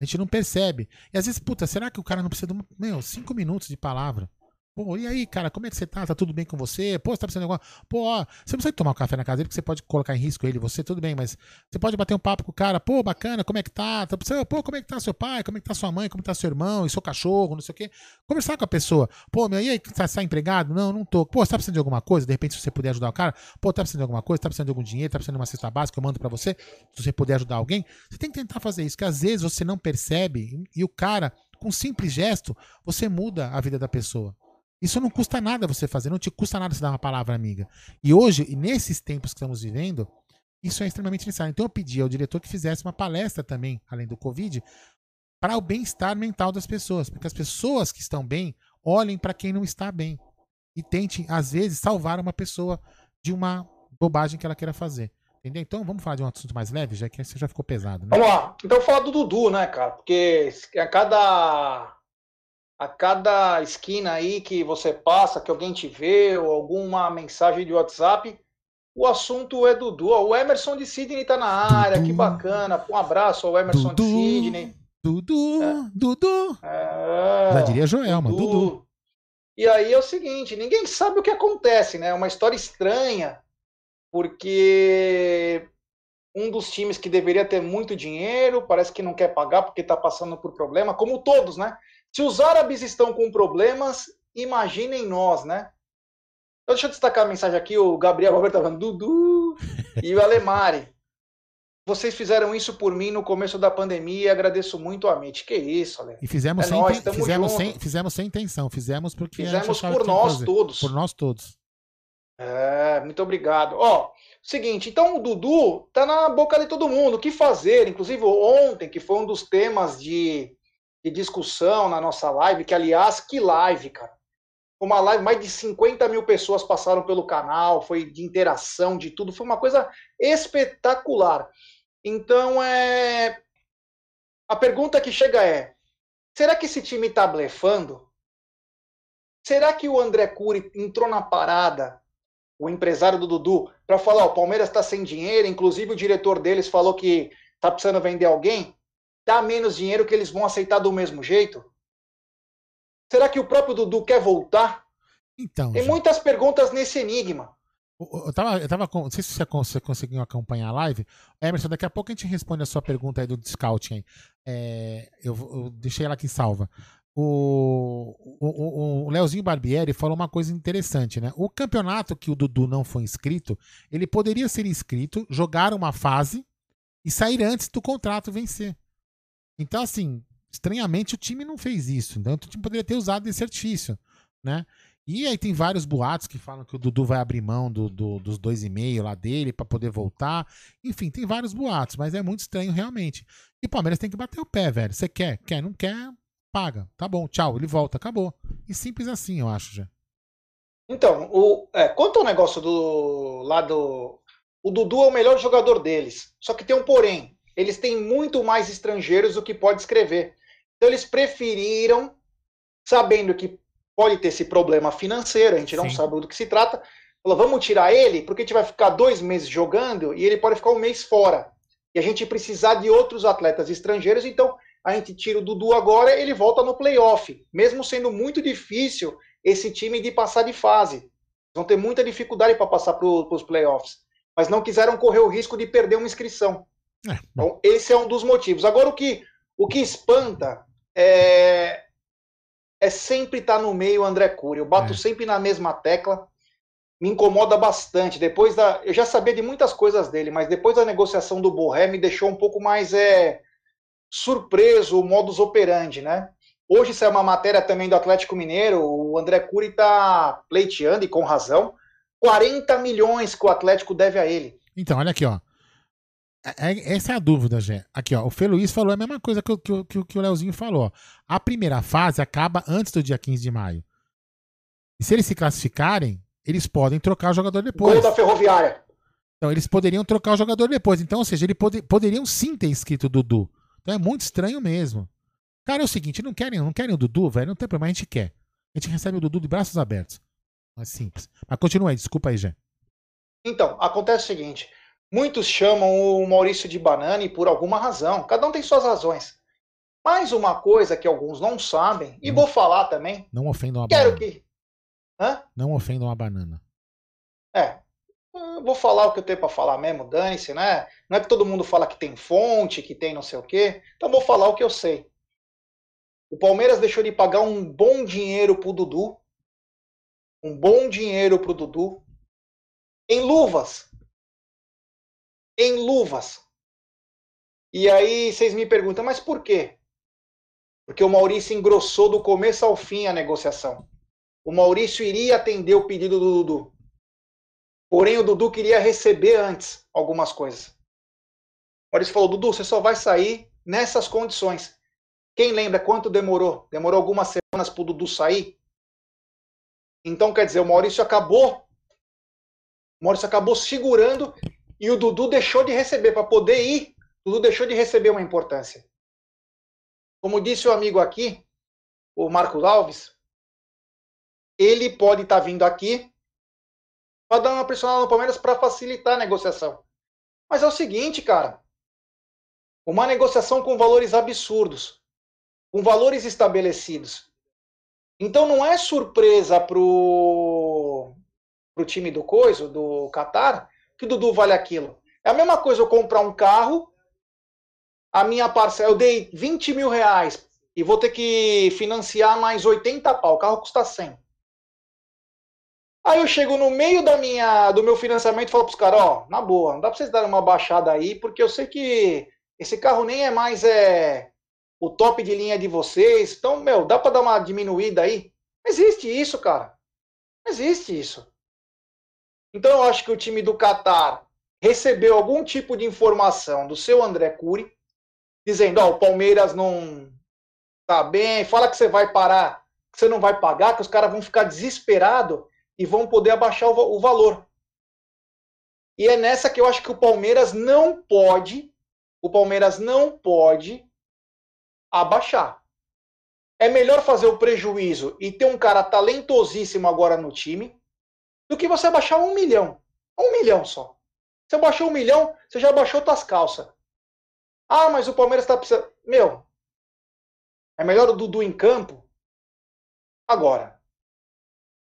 [SPEAKER 1] a gente não percebe. E às vezes, puta, será que o cara não precisa de meu, cinco minutos de palavra? Pô, e aí, cara, como é que você tá? Tá tudo bem com você? Pô, você tá precisando de alguma. Pô, ó, você não precisa tomar um café na casa dele, porque você pode colocar em risco ele, você, tudo bem, mas você pode bater um papo com o cara, pô, bacana, como é que tá? Tá precisando- Pô, como é que tá seu pai? Como é que tá sua mãe? Como tá seu irmão? E seu cachorro? Não sei o quê. Conversar com a pessoa. Pô, meu, e aí, tá, tá empregado? Não, não tô. Pô, você tá precisando de alguma coisa? De repente, se você puder ajudar o cara, pô, tá precisando de alguma coisa? Tá precisando de algum dinheiro? Tá precisando de uma cesta básica? Eu mando pra você. Se você puder ajudar alguém, você tem que tentar fazer isso, que às vezes você não percebe e o cara, com um simples gesto, você muda a vida da pessoa. Isso não custa nada você fazer, não te custa nada você dar uma palavra amiga. E hoje, nesses tempos que estamos vivendo, isso é extremamente necessário. Então eu pedi ao diretor que fizesse uma palestra também, além do Covid, para o bem-estar mental das pessoas. Porque as pessoas que estão bem olhem para quem não está bem. E tentem, às vezes, salvar uma pessoa de uma bobagem que ela queira fazer. Entendeu? Então vamos falar de um assunto mais leve, já que esse já ficou pesado, né?
[SPEAKER 2] Vamos lá. Então falar do Dudu, né, cara? Porque a cada a cada esquina aí que você passa, que alguém te vê, ou alguma mensagem de WhatsApp, o assunto é Dudu. O Emerson de Sidney tá na área,
[SPEAKER 1] Dudu.
[SPEAKER 2] que bacana. Um abraço ao Emerson
[SPEAKER 1] Dudu.
[SPEAKER 2] de Sidney.
[SPEAKER 1] Dudu,
[SPEAKER 2] É.
[SPEAKER 1] Dudu.
[SPEAKER 2] É,
[SPEAKER 1] Já diria Joelma, Dudu.
[SPEAKER 2] E aí é o seguinte, ninguém sabe o que acontece, né? É uma história estranha, porque um dos times que deveria ter muito dinheiro parece que não quer pagar porque está passando por problema, como todos, né? Se os árabes estão com problemas, imaginem nós, né? Então, deixa eu destacar a mensagem aqui, o Gabriel Roberto tá falando, Dudu, e o Alemari. Vocês fizeram isso por mim no começo da pandemia e agradeço muito a Mitch. Que isso, Ale.
[SPEAKER 1] E fizemos,
[SPEAKER 2] É
[SPEAKER 1] sem,
[SPEAKER 2] tamo
[SPEAKER 1] fizemos,
[SPEAKER 2] junto.
[SPEAKER 1] sem, fizemos sem intenção. Fizemos porque
[SPEAKER 2] Fizemos por nós todos.
[SPEAKER 1] Por nós todos.
[SPEAKER 2] É, muito obrigado. Ó, seguinte, então o Dudu tá na boca de todo mundo. O que fazer? Inclusive ontem, que foi um dos temas de, de discussão na nossa live, que aliás, que live, cara. Uma live, mais de 50 mil pessoas passaram pelo canal, foi de interação, de tudo. Foi uma coisa espetacular. Então, é... a pergunta que chega é: será que esse time tá blefando? Será que o André Cury entrou na parada o empresário do Dudu, para falar: o Palmeiras está sem dinheiro, inclusive o diretor deles falou que está precisando vender alguém, dá menos dinheiro que eles vão aceitar do mesmo jeito? Será que o próprio Dudu quer voltar?
[SPEAKER 1] Então.
[SPEAKER 2] Tem muitas perguntas nesse enigma.
[SPEAKER 1] Eu tava, eu tava, não sei se você conseguiu acompanhar a live. Emerson, daqui a pouco a gente responde a sua pergunta aí do scouting. É, eu, eu, deixei ela aqui salva. O, o, o, Leozinho Barbieri falou uma coisa interessante, né? O campeonato que o Dudu não foi inscrito, ele poderia ser inscrito, jogar uma fase e sair antes do contrato vencer. Então, assim, estranhamente o time não fez isso. Então, o time poderia ter usado esse artifício, né? E aí tem vários boatos que falam que o Dudu vai abrir mão do, do dos dois e meio lá dele para poder voltar. Enfim, tem vários boatos, mas é muito estranho realmente. E o Palmeiras tem que bater o pé, velho. Você quer? Quer? Não quer? Paga. Tá bom, tchau. Ele volta, acabou. E simples assim, eu acho já.
[SPEAKER 2] Então, o, é, quanto ao negócio do lado. O Dudu é o melhor jogador deles. Só que tem um porém. Eles têm muito mais estrangeiros do que pode escrever. Então eles preferiram, sabendo que pode ter esse problema financeiro, a gente não Sim. sabe do que se trata. Falou, vamos tirar ele, porque a gente vai ficar dois meses jogando e ele pode ficar um mês fora. E a gente precisar de outros atletas estrangeiros, então a gente tira o Dudu agora, ele volta no playoff. Mesmo sendo muito difícil esse time de passar de fase. Vão ter muita dificuldade para passar para os playoffs. Mas não quiseram correr o risco de perder uma inscrição. É. Então, esse é um dos motivos. Agora, o que, o que espanta é, é sempre estar tá no meio André Cury. Eu bato é. sempre na mesma tecla. Me incomoda bastante. Depois da. Eu já sabia de muitas coisas dele, mas depois da negociação do Borré me deixou um pouco mais é, surpreso o modus operandi, né? Hoje isso é uma matéria também do Atlético Mineiro. O André Cury está pleiteando, e com razão, 40 milhões que o Atlético deve a ele.
[SPEAKER 1] Então, olha aqui, ó. É, é, essa é a dúvida, Gé. Aqui, ó, o Fê Luiz falou a mesma coisa que, que, que, que o Leozinho falou. A primeira fase acaba antes do dia 15 de maio. E se eles se classificarem, eles podem trocar o jogador depois.
[SPEAKER 2] Gol da Ferroviária.
[SPEAKER 1] Então, eles poderiam trocar o jogador depois. Então, ou seja, eles pod poderiam sim ter escrito Dudu. Então é muito estranho mesmo. Cara, é o seguinte, não querem, não querem o Dudu, velho? Não tem problema, a gente quer. A gente recebe o Dudu de braços abertos. É simples. Mas continua aí, desculpa aí, Gé.
[SPEAKER 2] Então, acontece o seguinte. Muitos chamam o Maurício de banana por alguma razão. Cada um tem suas razões. Mais uma coisa que alguns não sabem, e não, vou falar também.
[SPEAKER 1] Não ofendam a
[SPEAKER 2] quero
[SPEAKER 1] banana.
[SPEAKER 2] Que... Hã?
[SPEAKER 1] Não ofendam a banana.
[SPEAKER 2] É. Vou falar o que eu tenho para falar mesmo, dane-se, né? Não é que todo mundo fala que tem fonte, que tem não sei o quê. Então vou falar o que eu sei. O Palmeiras deixou de pagar um bom dinheiro pro Dudu. Um bom dinheiro pro Dudu. Em luvas em luvas. E aí vocês me perguntam, mas por quê? Porque o Maurício engrossou do começo ao fim a negociação. O Maurício iria atender o pedido do Dudu. Porém, o Dudu queria receber antes algumas coisas. O Maurício falou: Dudu, você só vai sair nessas condições. Quem lembra quanto demorou? Demorou algumas semanas para o Dudu sair? Então, quer dizer, o Maurício acabou. O Maurício acabou segurando e o Dudu deixou de receber para poder ir. O Dudu deixou de receber uma importância. Como disse o amigo aqui, o Marcos Alves, ele pode estar tá vindo aqui para dar uma pressionada no Palmeiras para facilitar a negociação. Mas é o seguinte, cara. Uma negociação com valores absurdos, com valores estabelecidos. Então não é surpresa pro, pro time do Coiso, do Qatar, que Dudu vale aquilo. É a mesma coisa eu comprar um carro, a minha parcela, eu dei 20 mil reais e vou ter que financiar mais 80 pau, o carro custa 100. Aí eu chego no meio da minha, do meu financiamento e falo para caras, ó, na boa, não dá para vocês darem uma baixada aí, porque eu sei que esse carro nem é mais é, o top de linha de vocês, então, meu, dá para dar uma diminuída aí? Existe isso, cara. Existe isso. Então eu acho que o time do Catar recebeu algum tipo de informação do seu André Cury, dizendo: Ó, oh, o Palmeiras não tá bem, fala que você vai parar, que você não vai pagar, que os caras vão ficar desesperados e vão poder abaixar o, o valor. E é nessa que eu acho que o Palmeiras não pode, o Palmeiras não pode abaixar. É melhor fazer o prejuízo e ter um cara talentosíssimo agora no time, do que você baixar um milhão. Um milhão só. Você baixou um milhão, você já baixou suas calças. Ah, mas o Palmeiras está precisando. Meu, é melhor o Dudu em campo agora.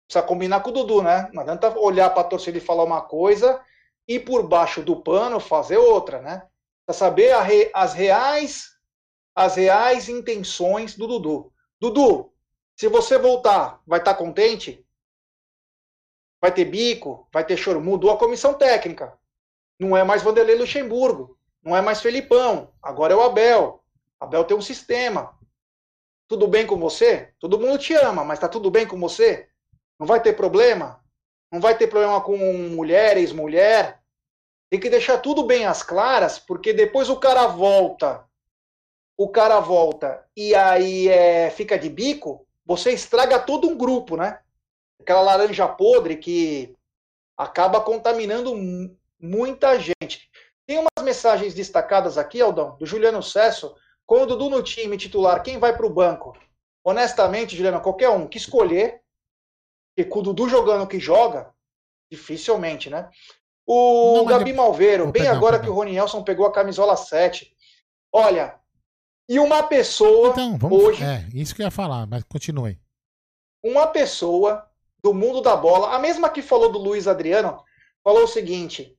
[SPEAKER 2] Precisa combinar com o Dudu, né? Não adianta olhar para a torcida e falar uma coisa e por baixo do pano fazer outra, né? Para saber re... as reais as reais intenções do Dudu. Dudu, se você voltar, vai estar tá contente? Vai ter bico? Vai ter choro? Mudou a comissão técnica. Não é mais Vanderlei Luxemburgo. Não é mais Felipão. Agora é o Abel. Abel tem um sistema. Tudo bem com você? Todo mundo te ama, mas tá tudo bem com você? Não vai ter problema? Não vai ter problema com mulher, ex-mulher? Tem que deixar tudo bem às claras, porque depois o cara volta. O cara volta e aí é, fica de bico, você estraga todo um grupo, né? Aquela laranja podre que acaba contaminando muita gente. Tem umas mensagens destacadas aqui, Aldão, do Juliano Cesso, com o Dudu no time titular, quem vai para o banco? Honestamente, Juliano, qualquer um que escolher, porque com o Dudu jogando o que joga, dificilmente, né? O Não, Gabi Malveiro, oh, bem agora que o Rony Nelson pegou a camisola 7. Olha, e uma pessoa. Então, vamos. Hoje,
[SPEAKER 1] é, isso que eu ia falar, mas continue.
[SPEAKER 2] Uma pessoa do mundo da bola, a mesma que falou do Luiz Adriano, falou o seguinte: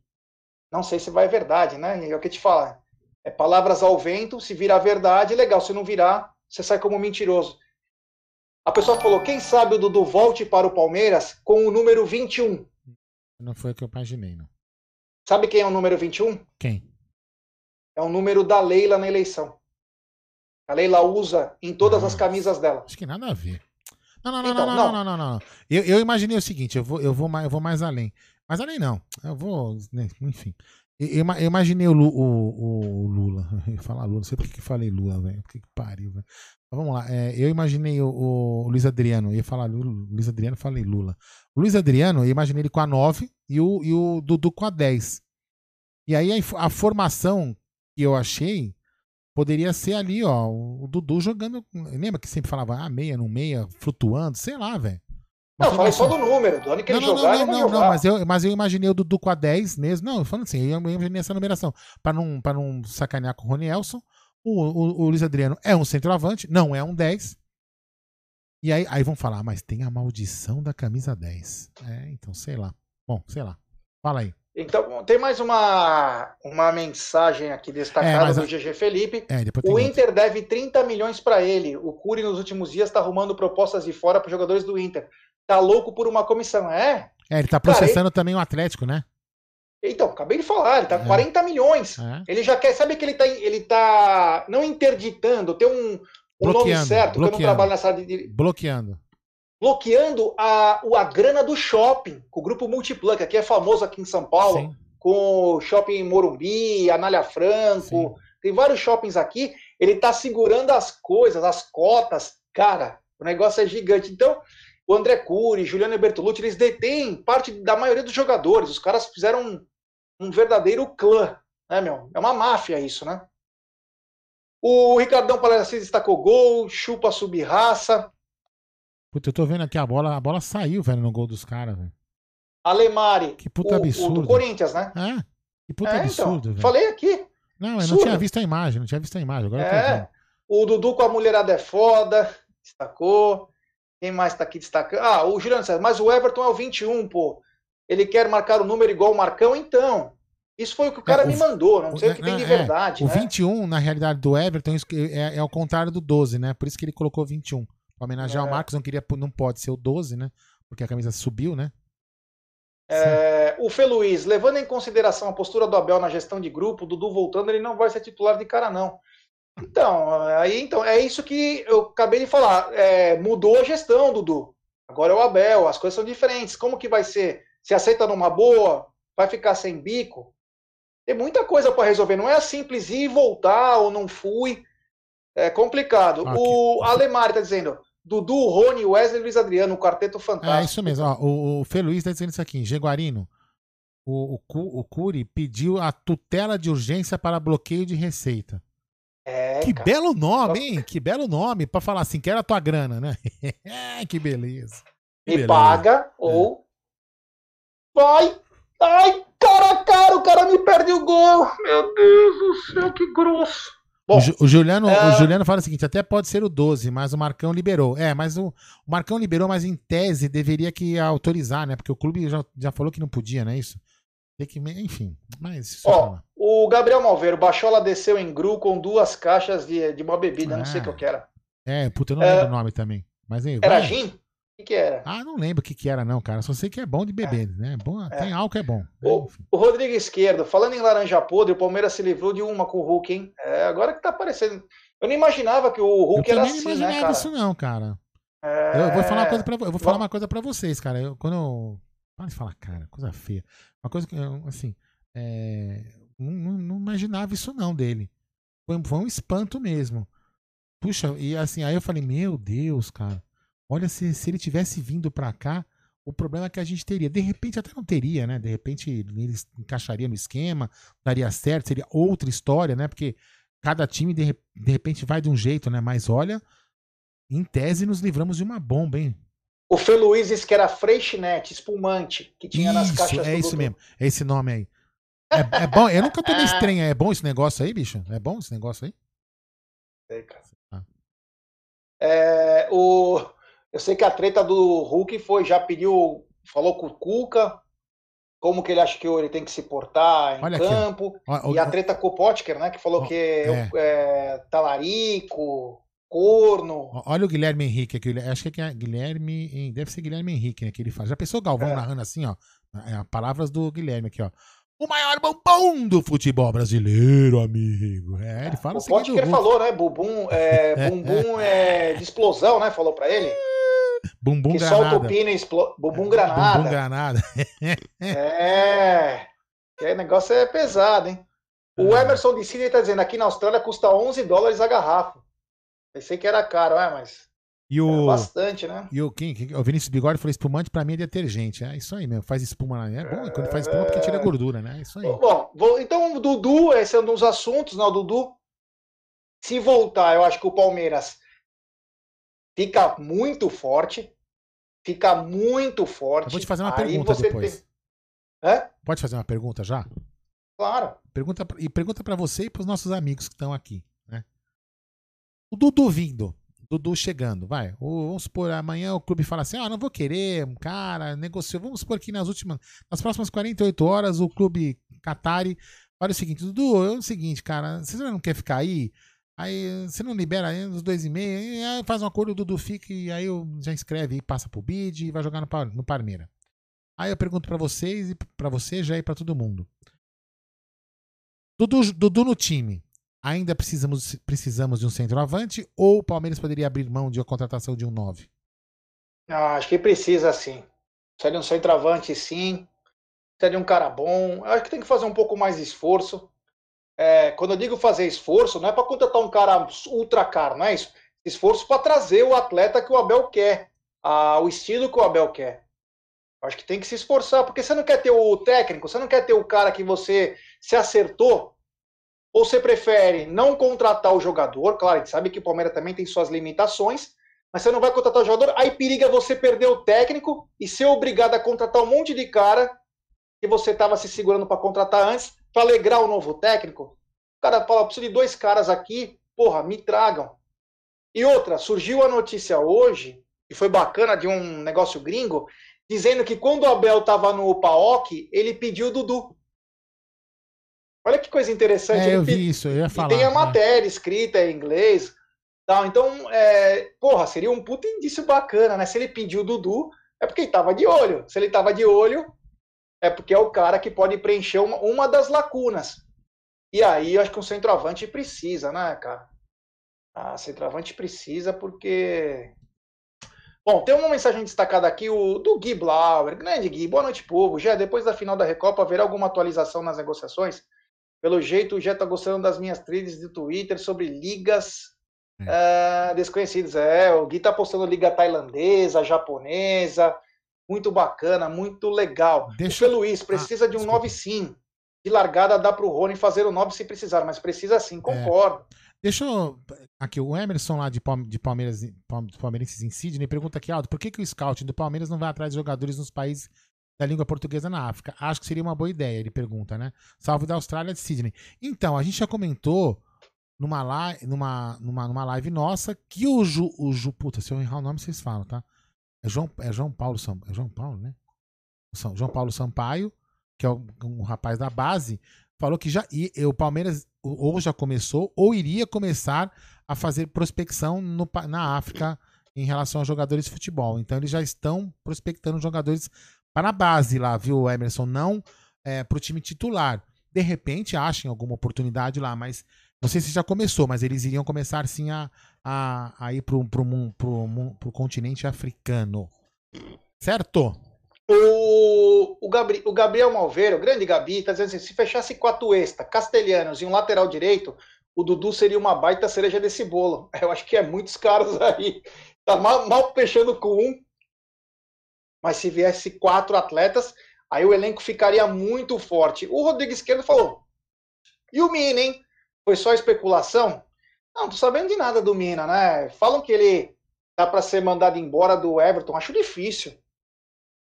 [SPEAKER 2] não sei se vai verdade, né? É o que te falar. É palavras ao vento, se virar verdade, legal. Se não virar, você sai como mentiroso. A pessoa falou: quem sabe o Dudu volte para o Palmeiras com o número 21.
[SPEAKER 1] Não foi o que eu imaginei, não.
[SPEAKER 2] Sabe quem é o número 21?
[SPEAKER 1] Quem?
[SPEAKER 2] É o número da Leila na eleição. A Leila usa em todas as camisas dela.
[SPEAKER 1] Acho que nada a ver. Não, não, não, então, não, não, não, não, não, não. Eu, eu imaginei o seguinte, eu vou, eu, vou mais, eu vou mais além. Mas além não. Eu vou. Né, enfim. Eu, eu imaginei o, o, o Lula. Eu ia falar Lula, não sei por que falei Lula, velho. Por que pariu, velho. Vamos lá. É, eu imaginei o, o, Luiz Adriano. Eu ia falar Lula, Luiz Adriano, falei Lula. O Luiz Adriano, eu imaginei ele com a 9 e o, e o Dudu com a 10. E aí a, a formação que eu achei poderia ser ali, ó, o Dudu jogando. Lembra que sempre falava, ah, meia, não meia, flutuando, sei lá, velho.
[SPEAKER 2] Não, falei só do número, do ano que não, ele não, jogar, não, não, não,
[SPEAKER 1] mas eu, mas eu imaginei o Dudu com a 10 mesmo. Não, falando assim, eu imaginei essa numeração. Pra não, pra não sacanear com o Rony Elson. O, o, o Luiz Adriano é um centroavante, não é um 10. E aí, aí vão falar, ah, mas tem a maldição da camisa 10. É, então, sei lá. Bom, sei lá. Fala aí.
[SPEAKER 2] Então, tem mais uma, uma mensagem aqui destacada é, do GG Felipe. É, o Inter outro. deve 30 milhões para ele. O Curi, nos últimos dias, está arrumando propostas de fora para os jogadores do Inter. Tá louco por uma comissão, é?
[SPEAKER 1] É, ele tá processando Cara, ele... também o Atlético, né?
[SPEAKER 2] Então, acabei de falar, ele tá com é. 40 milhões. É. Ele já quer, sabe que ele tá, ele tá não interditando, tem um, um nome certo, bloqueando. que eu não trabalho nessa área de...
[SPEAKER 1] Bloqueando
[SPEAKER 2] bloqueando a, a grana do shopping, com o grupo Multiplan, que aqui é famoso aqui em São Paulo, Sim. com o shopping Morumbi, Anália Franco, Sim. tem vários shoppings aqui, ele está segurando as coisas, as cotas, cara, o negócio é gigante. Então, o André Cury, Juliano Bertolucci, eles detêm parte da maioria dos jogadores, os caras fizeram um, um verdadeiro clã, né, meu? É uma máfia isso, né? O Ricardão Palhacinho destacou gol, chupa sub-raça,
[SPEAKER 1] Puta, eu tô vendo aqui a bola, a bola saiu, velho, no gol dos caras, velho.
[SPEAKER 2] Alemari.
[SPEAKER 1] Que puta o, absurdo.
[SPEAKER 2] O do Corinthians, né?
[SPEAKER 1] É. Que puta é, então. absurdo, então, velho.
[SPEAKER 2] Falei aqui.
[SPEAKER 1] Não, eu absurdo. não tinha visto a imagem, não tinha visto a imagem. Agora
[SPEAKER 2] é. O Dudu com a mulherada é foda, destacou. Quem mais tá aqui destacando? Ah, o Juliano César, mas o Everton é o 21, pô. Ele quer marcar o número igual o Marcão, então. Isso foi o que o cara é, o, me mandou, não sei o, que tem de é, verdade.
[SPEAKER 1] O né? 21, na realidade, do Everton é, é, o contrário do 12, né? Por isso que ele colocou 21. Homenagear é. o Marcos, não queria, não pode ser o 12, né? Porque a camisa subiu, né?
[SPEAKER 2] É, o Fê Luiz, levando em consideração a postura do Abel na gestão de grupo, Dudu voltando, ele não vai ser titular de cara, não. Então, aí, então é isso que eu acabei de falar. É, mudou a gestão, Dudu. Agora é o Abel, as coisas são diferentes. Como que vai ser? Se aceita numa boa? Vai ficar sem bico? Tem muita coisa para resolver. Não é simples ir e voltar ou não fui. É complicado. Ah, o Alemar está dizendo: Dudu, Rony, Wesley e Luiz Adriano, um quarteto fantástico.
[SPEAKER 1] É isso mesmo. Ó, o, o Fê Luiz tá dizendo isso aqui. Jaguarino, o, o, o Curi pediu a tutela de urgência para bloqueio de receita. É, que cara. belo nome, hein? Que belo nome para falar assim, quero a tua grana, né? que beleza.
[SPEAKER 2] Que Me beleza. paga é. ou Vai! Ai, cara cara, o cara me perde o gol! Meu Deus do céu, que grosso!
[SPEAKER 1] Bom, o, Juliano, é... o Juliano fala o seguinte: até pode ser o 12, mas o Marcão liberou. É, mas o, o Marcão liberou, mas em tese deveria que autorizar, né? Porque o clube já, já falou que não podia, não é isso? Tem que, enfim, mas.
[SPEAKER 2] Ó, o Gabriel Malveiro, Bachola desceu em Gru com duas caixas de, de uma bebida, não sei o que eu quero.
[SPEAKER 1] É, puta, eu não é... lembro o nome também. Mas aí,
[SPEAKER 2] Era vai. gin? Que, que, era?
[SPEAKER 1] Ah, não lembro o que, que era, não, cara. Só sei que é bom de beber, é. né? Bom, é. Tem álcool, é bom.
[SPEAKER 2] O, o, Rodrigo Esquerdo, falando em laranja podre, o Palmeiras se livrou de uma com o Hulk, hein? É, agora que tá aparecendo. Eu não imaginava que o Hulk eu era assim, né, cara? Eu não imaginava
[SPEAKER 1] isso, não, cara. É... Eu vou falar uma coisa pra, eu vou falar uma coisa pra vocês, cara. Eu, quando eu. Para de falar, cara, coisa feia. Uma coisa que, assim, é, não, não, não, imaginava isso não dele. Foi, foi um espanto mesmo. Puxa, e assim, aí eu falei, meu Deus, cara. Olha, se, se ele tivesse vindo para cá, o problema é que a gente teria. De repente até não teria, né? De repente ele encaixaria no esquema, daria certo, seria outra história, né? Porque cada time de, de repente vai de um jeito, né? Mas olha, em tese nos livramos de uma bomba, hein?
[SPEAKER 2] O Fê Luiz disse que era Freixinete, espumante, que tinha
[SPEAKER 1] isso,
[SPEAKER 2] nas caixas
[SPEAKER 1] É isso mesmo, é esse nome aí. É, é bom, eu nunca tomei estranho. É bom esse negócio aí, bicho? É bom esse negócio aí?
[SPEAKER 2] Sei, cara. Ah. É, o, eu sei que a treta do Hulk foi, já pediu, falou com o Cuca, como que ele acha que ele tem que se portar em Olha campo. E a treta com o Potker, né? Que falou que é. é talarico, corno.
[SPEAKER 1] Olha o Guilherme Henrique aqui. Acho que é Guilherme. Deve ser Guilherme Henrique, né? Que ele faz. Já pensou Galvão é. narrando assim, ó? É, palavras do Guilherme aqui, ó. O maior bombom do futebol brasileiro, amigo. É, ele fala
[SPEAKER 2] o seguinte. O Potker falou, né? Bumbum, é, bumbum é de explosão, né? Falou pra ele.
[SPEAKER 1] Bumbum que granada. solta o
[SPEAKER 2] pino e explo... Bumbum granada.
[SPEAKER 1] Bumbum granada.
[SPEAKER 2] é. Que negócio é pesado, hein? O é. Emerson de Sidney tá dizendo aqui na Austrália custa 11 dólares a garrafa. Pensei que era caro, é, mas.
[SPEAKER 1] E o,
[SPEAKER 2] bastante, né?
[SPEAKER 1] E o, quem, o Vinícius Bigode falou: espumante pra mim é detergente. É isso aí mesmo. Faz espuma. É bom quando faz espuma porque tira a gordura, né? É isso aí.
[SPEAKER 2] Bom, vou, então o Dudu, esse é um dos assuntos, né? O Dudu. Se voltar, eu acho que o Palmeiras fica muito forte. Fica muito forte. Eu
[SPEAKER 1] vou te fazer uma Aí pergunta depois. Tem... Pode fazer uma pergunta já?
[SPEAKER 2] Claro.
[SPEAKER 1] Pergunta, e pergunta para você e para os nossos amigos que estão aqui. Né? O Dudu vindo. Dudu chegando, vai. Ou, vamos supor, amanhã o clube fala assim: ah, não vou querer, um cara, negociou. Vamos supor que nas últimas, nas próximas 48 horas, o clube Qatari olha o seguinte: Dudu, é o seguinte, cara, você não quer ficar aí? Aí você não libera aí uns dois e meio, aí faz um acordo, o Dudu fica e aí eu já escreve e passa pro bid e vai jogar no, no Parmeira. Aí eu pergunto para vocês e para você já e para todo mundo. Dudu, Dudu no time. Ainda precisamos, precisamos de um centroavante ou o Palmeiras poderia abrir mão de uma contratação de um 9?
[SPEAKER 2] Ah, acho que precisa sim. Precisa de um centroavante sim. Precisa de um cara bom. Acho que tem que fazer um pouco mais de esforço. É, quando eu digo fazer esforço, não é para contratar um cara ultra caro, não é isso? Esforço para trazer o atleta que o Abel quer, a, o estilo que o Abel quer. Acho que tem que se esforçar, porque você não quer ter o técnico, você não quer ter o cara que você se acertou, ou você prefere não contratar o jogador, claro, a gente sabe que o Palmeiras também tem suas limitações, mas você não vai contratar o jogador, aí periga você perder o técnico e ser obrigado a contratar um monte de cara que você estava se segurando para contratar antes, para alegrar o novo técnico. O cara fala, preciso de dois caras aqui, porra, me tragam. E outra, surgiu a notícia hoje, e foi bacana de um negócio gringo, dizendo que quando o Abel estava no PAOK, ele pediu o Dudu. Olha que coisa interessante.
[SPEAKER 1] É, eu vi isso, eu ia falar.
[SPEAKER 2] E tem a né? matéria escrita em inglês. Tal. Então, é, porra, seria um puta indício bacana, né? Se ele pediu o Dudu, é porque ele estava de olho. Se ele estava de olho, é porque é o cara que pode preencher uma, uma das lacunas. E aí eu acho que um centroavante precisa, né, cara? Ah, centroavante precisa porque. Bom, tem uma mensagem destacada aqui o, do Gui Blauer. Grande Gui, boa noite, povo. Já depois da final da Recopa, haverá alguma atualização nas negociações? Pelo jeito, já está gostando das minhas trilhas de Twitter sobre ligas é. uh, desconhecidas. É, o Gui está postando liga tailandesa, japonesa, muito bacana, muito legal. Deixa... O Luiz precisa ah, de um 9 sim. De largada dá para o Rony fazer o 9 se precisar, mas precisa sim, é. concordo. É.
[SPEAKER 1] Deixa eu. Aqui, o Emerson lá de, Palme, de Palmeiras, de Palmeirenses em Sydney pergunta aqui, Aldo, por que, que o scouting do Palmeiras não vai atrás de jogadores nos países da língua portuguesa na África. Acho que seria uma boa ideia, ele pergunta, né? Salve da Austrália de Sydney. Então, a gente já comentou numa, live, numa, numa, numa live nossa que o Ju, o Ju. Puta, se eu errar o nome, vocês falam, tá? É João, é João Paulo É João Paulo, né? São, João Paulo Sampaio, que é um rapaz da base, falou que já e, o Palmeiras ou já começou ou iria começar a fazer prospecção no, na África em relação a jogadores de futebol. Então eles já estão prospectando jogadores para a base lá, viu, Emerson? Não é, para o time titular. De repente achem alguma oportunidade lá, mas não sei se já começou, mas eles iriam começar sim a, a, a ir para o continente africano. Certo?
[SPEAKER 2] O, o, Gabri, o Gabriel Malveiro, o grande Gabi, está dizendo assim: se fechasse com a Castelhanos e um lateral direito, o Dudu seria uma baita cereja desse bolo. Eu acho que é muitos caras aí. Tá mal, mal fechando com um. Mas se viesse quatro atletas, aí o elenco ficaria muito forte. O Rodrigo Esquerdo falou: e o Mina, hein? Foi só especulação? Não, tô sabendo de nada do Mina, né? Falam que ele tá para ser mandado embora do Everton. Acho difícil.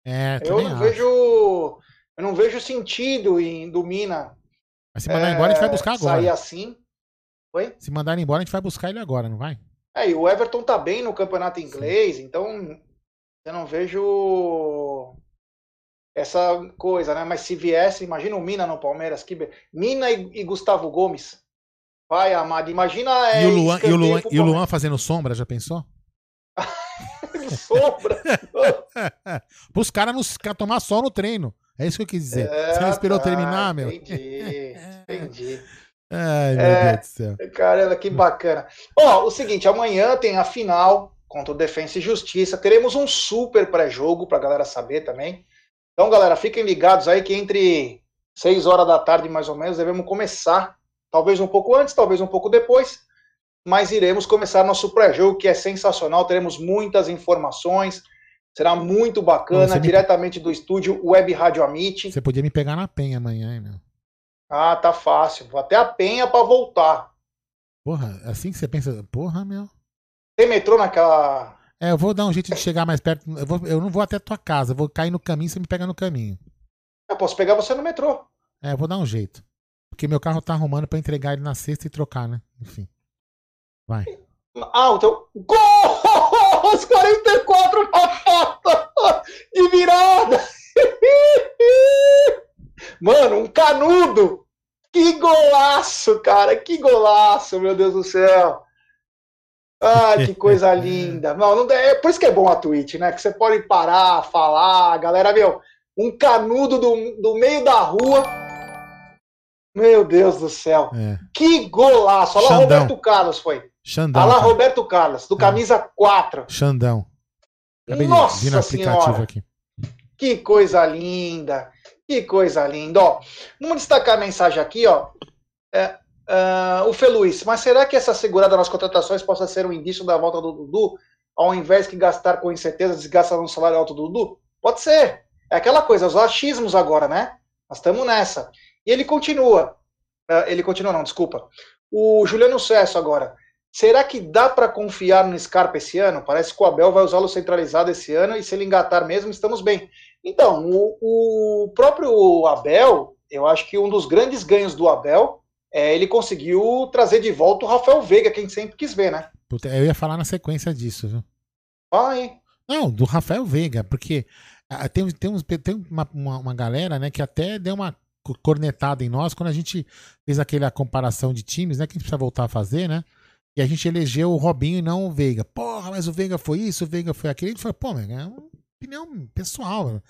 [SPEAKER 1] É,
[SPEAKER 2] eu não acho. vejo. Eu não vejo sentido em do Mina.
[SPEAKER 1] Mas se mandar é, embora, a gente vai buscar agora.
[SPEAKER 2] Sair assim.
[SPEAKER 1] Oi? Se mandar embora, a gente vai buscar ele agora, não vai?
[SPEAKER 2] É, e o Everton tá bem no campeonato inglês, Sim. então eu não vejo essa coisa, né? Mas se viesse, imagina o Mina no Palmeiras, que Mina e, e Gustavo Gomes. Vai, Amado, imagina.
[SPEAKER 1] É, e, o Luan, e, o Luan, e o Luan fazendo sombra, já pensou?
[SPEAKER 2] sombra.
[SPEAKER 1] Os caras tomar sol no treino. É isso que eu quis dizer. É, Você não esperou tá, terminar, meu?
[SPEAKER 2] Entendi, entendi.
[SPEAKER 1] Ai, meu é, Deus do céu.
[SPEAKER 2] Caramba, que bacana. Ó, o seguinte, amanhã tem a final contra o Defensa e Justiça. Teremos um super pré-jogo pra galera saber também. Então, galera, fiquem ligados aí que entre 6 horas da tarde, mais ou menos, devemos começar. Talvez um pouco antes, talvez um pouco depois mas iremos começar nosso pré-jogo, que é sensacional. Teremos muitas informações. Será muito bacana, me... diretamente do estúdio Web Rádio Amit.
[SPEAKER 1] Você podia me pegar na penha amanhã, hein, meu?
[SPEAKER 2] Ah, tá fácil. Vou até a penha para voltar.
[SPEAKER 1] Porra, assim que você pensa. Porra, meu.
[SPEAKER 2] Tem metrô naquela.
[SPEAKER 1] É, eu vou dar um jeito de chegar mais perto. Eu, vou, eu não vou até a tua casa, vou cair no caminho, você me pega no caminho.
[SPEAKER 2] Eu posso pegar você no metrô.
[SPEAKER 1] É, eu vou dar um jeito. Porque meu carro tá arrumando para entregar ele na sexta e trocar, né? Enfim. Vai.
[SPEAKER 2] Ah, então. Gol! Os 44 uma falta de virada! Mano, um canudo! Que golaço, cara! Que golaço, meu Deus do céu! Ah, que coisa linda! Não, não é por isso que é bom a Twitch, né? Que você pode parar, falar, galera, meu, um canudo do, do meio da rua meu Deus do céu. É. Que golaço. Olha lá, Roberto Carlos foi.
[SPEAKER 1] Xandão.
[SPEAKER 2] Olha lá, Roberto Carlos, do é. camisa 4.
[SPEAKER 1] Xandão.
[SPEAKER 2] Acabei Nossa de, senhora. Aqui. Que coisa linda. Que coisa linda. Ó, vamos destacar a mensagem aqui, ó. É, uh, o Feluiz, mas será que essa segurada nas contratações possa ser um indício da volta do Dudu, ao invés de gastar com incerteza, desgasta no salário alto do Dudu? Pode ser. É aquela coisa, os achismos agora, né? Nós estamos nessa. E ele continua. Uh, ele continua, não, desculpa. O Juliano Cesso agora. Será que dá para confiar no Scarpa esse ano? Parece que o Abel vai usá-lo centralizado esse ano e se ele engatar mesmo, estamos bem. Então, o, o, próprio Abel, eu acho que um dos grandes ganhos do Abel é ele conseguiu trazer de volta o Rafael Veiga, quem sempre quis ver, né?
[SPEAKER 1] Puta, eu ia falar na sequência disso, viu?
[SPEAKER 2] Fala aí.
[SPEAKER 1] Não, do Rafael Veiga, porque ah, tem, tem, uns, tem uma, uma, uma galera né, que até deu uma cornetada em nós quando a gente fez aquela comparação de times, né? Que a gente precisa voltar a fazer, né? E a gente elegeu o Robinho e não o Veiga. Porra, mas o Veiga foi isso, o Veiga foi aquele. A gente falou, pô, é uma opinião pessoal.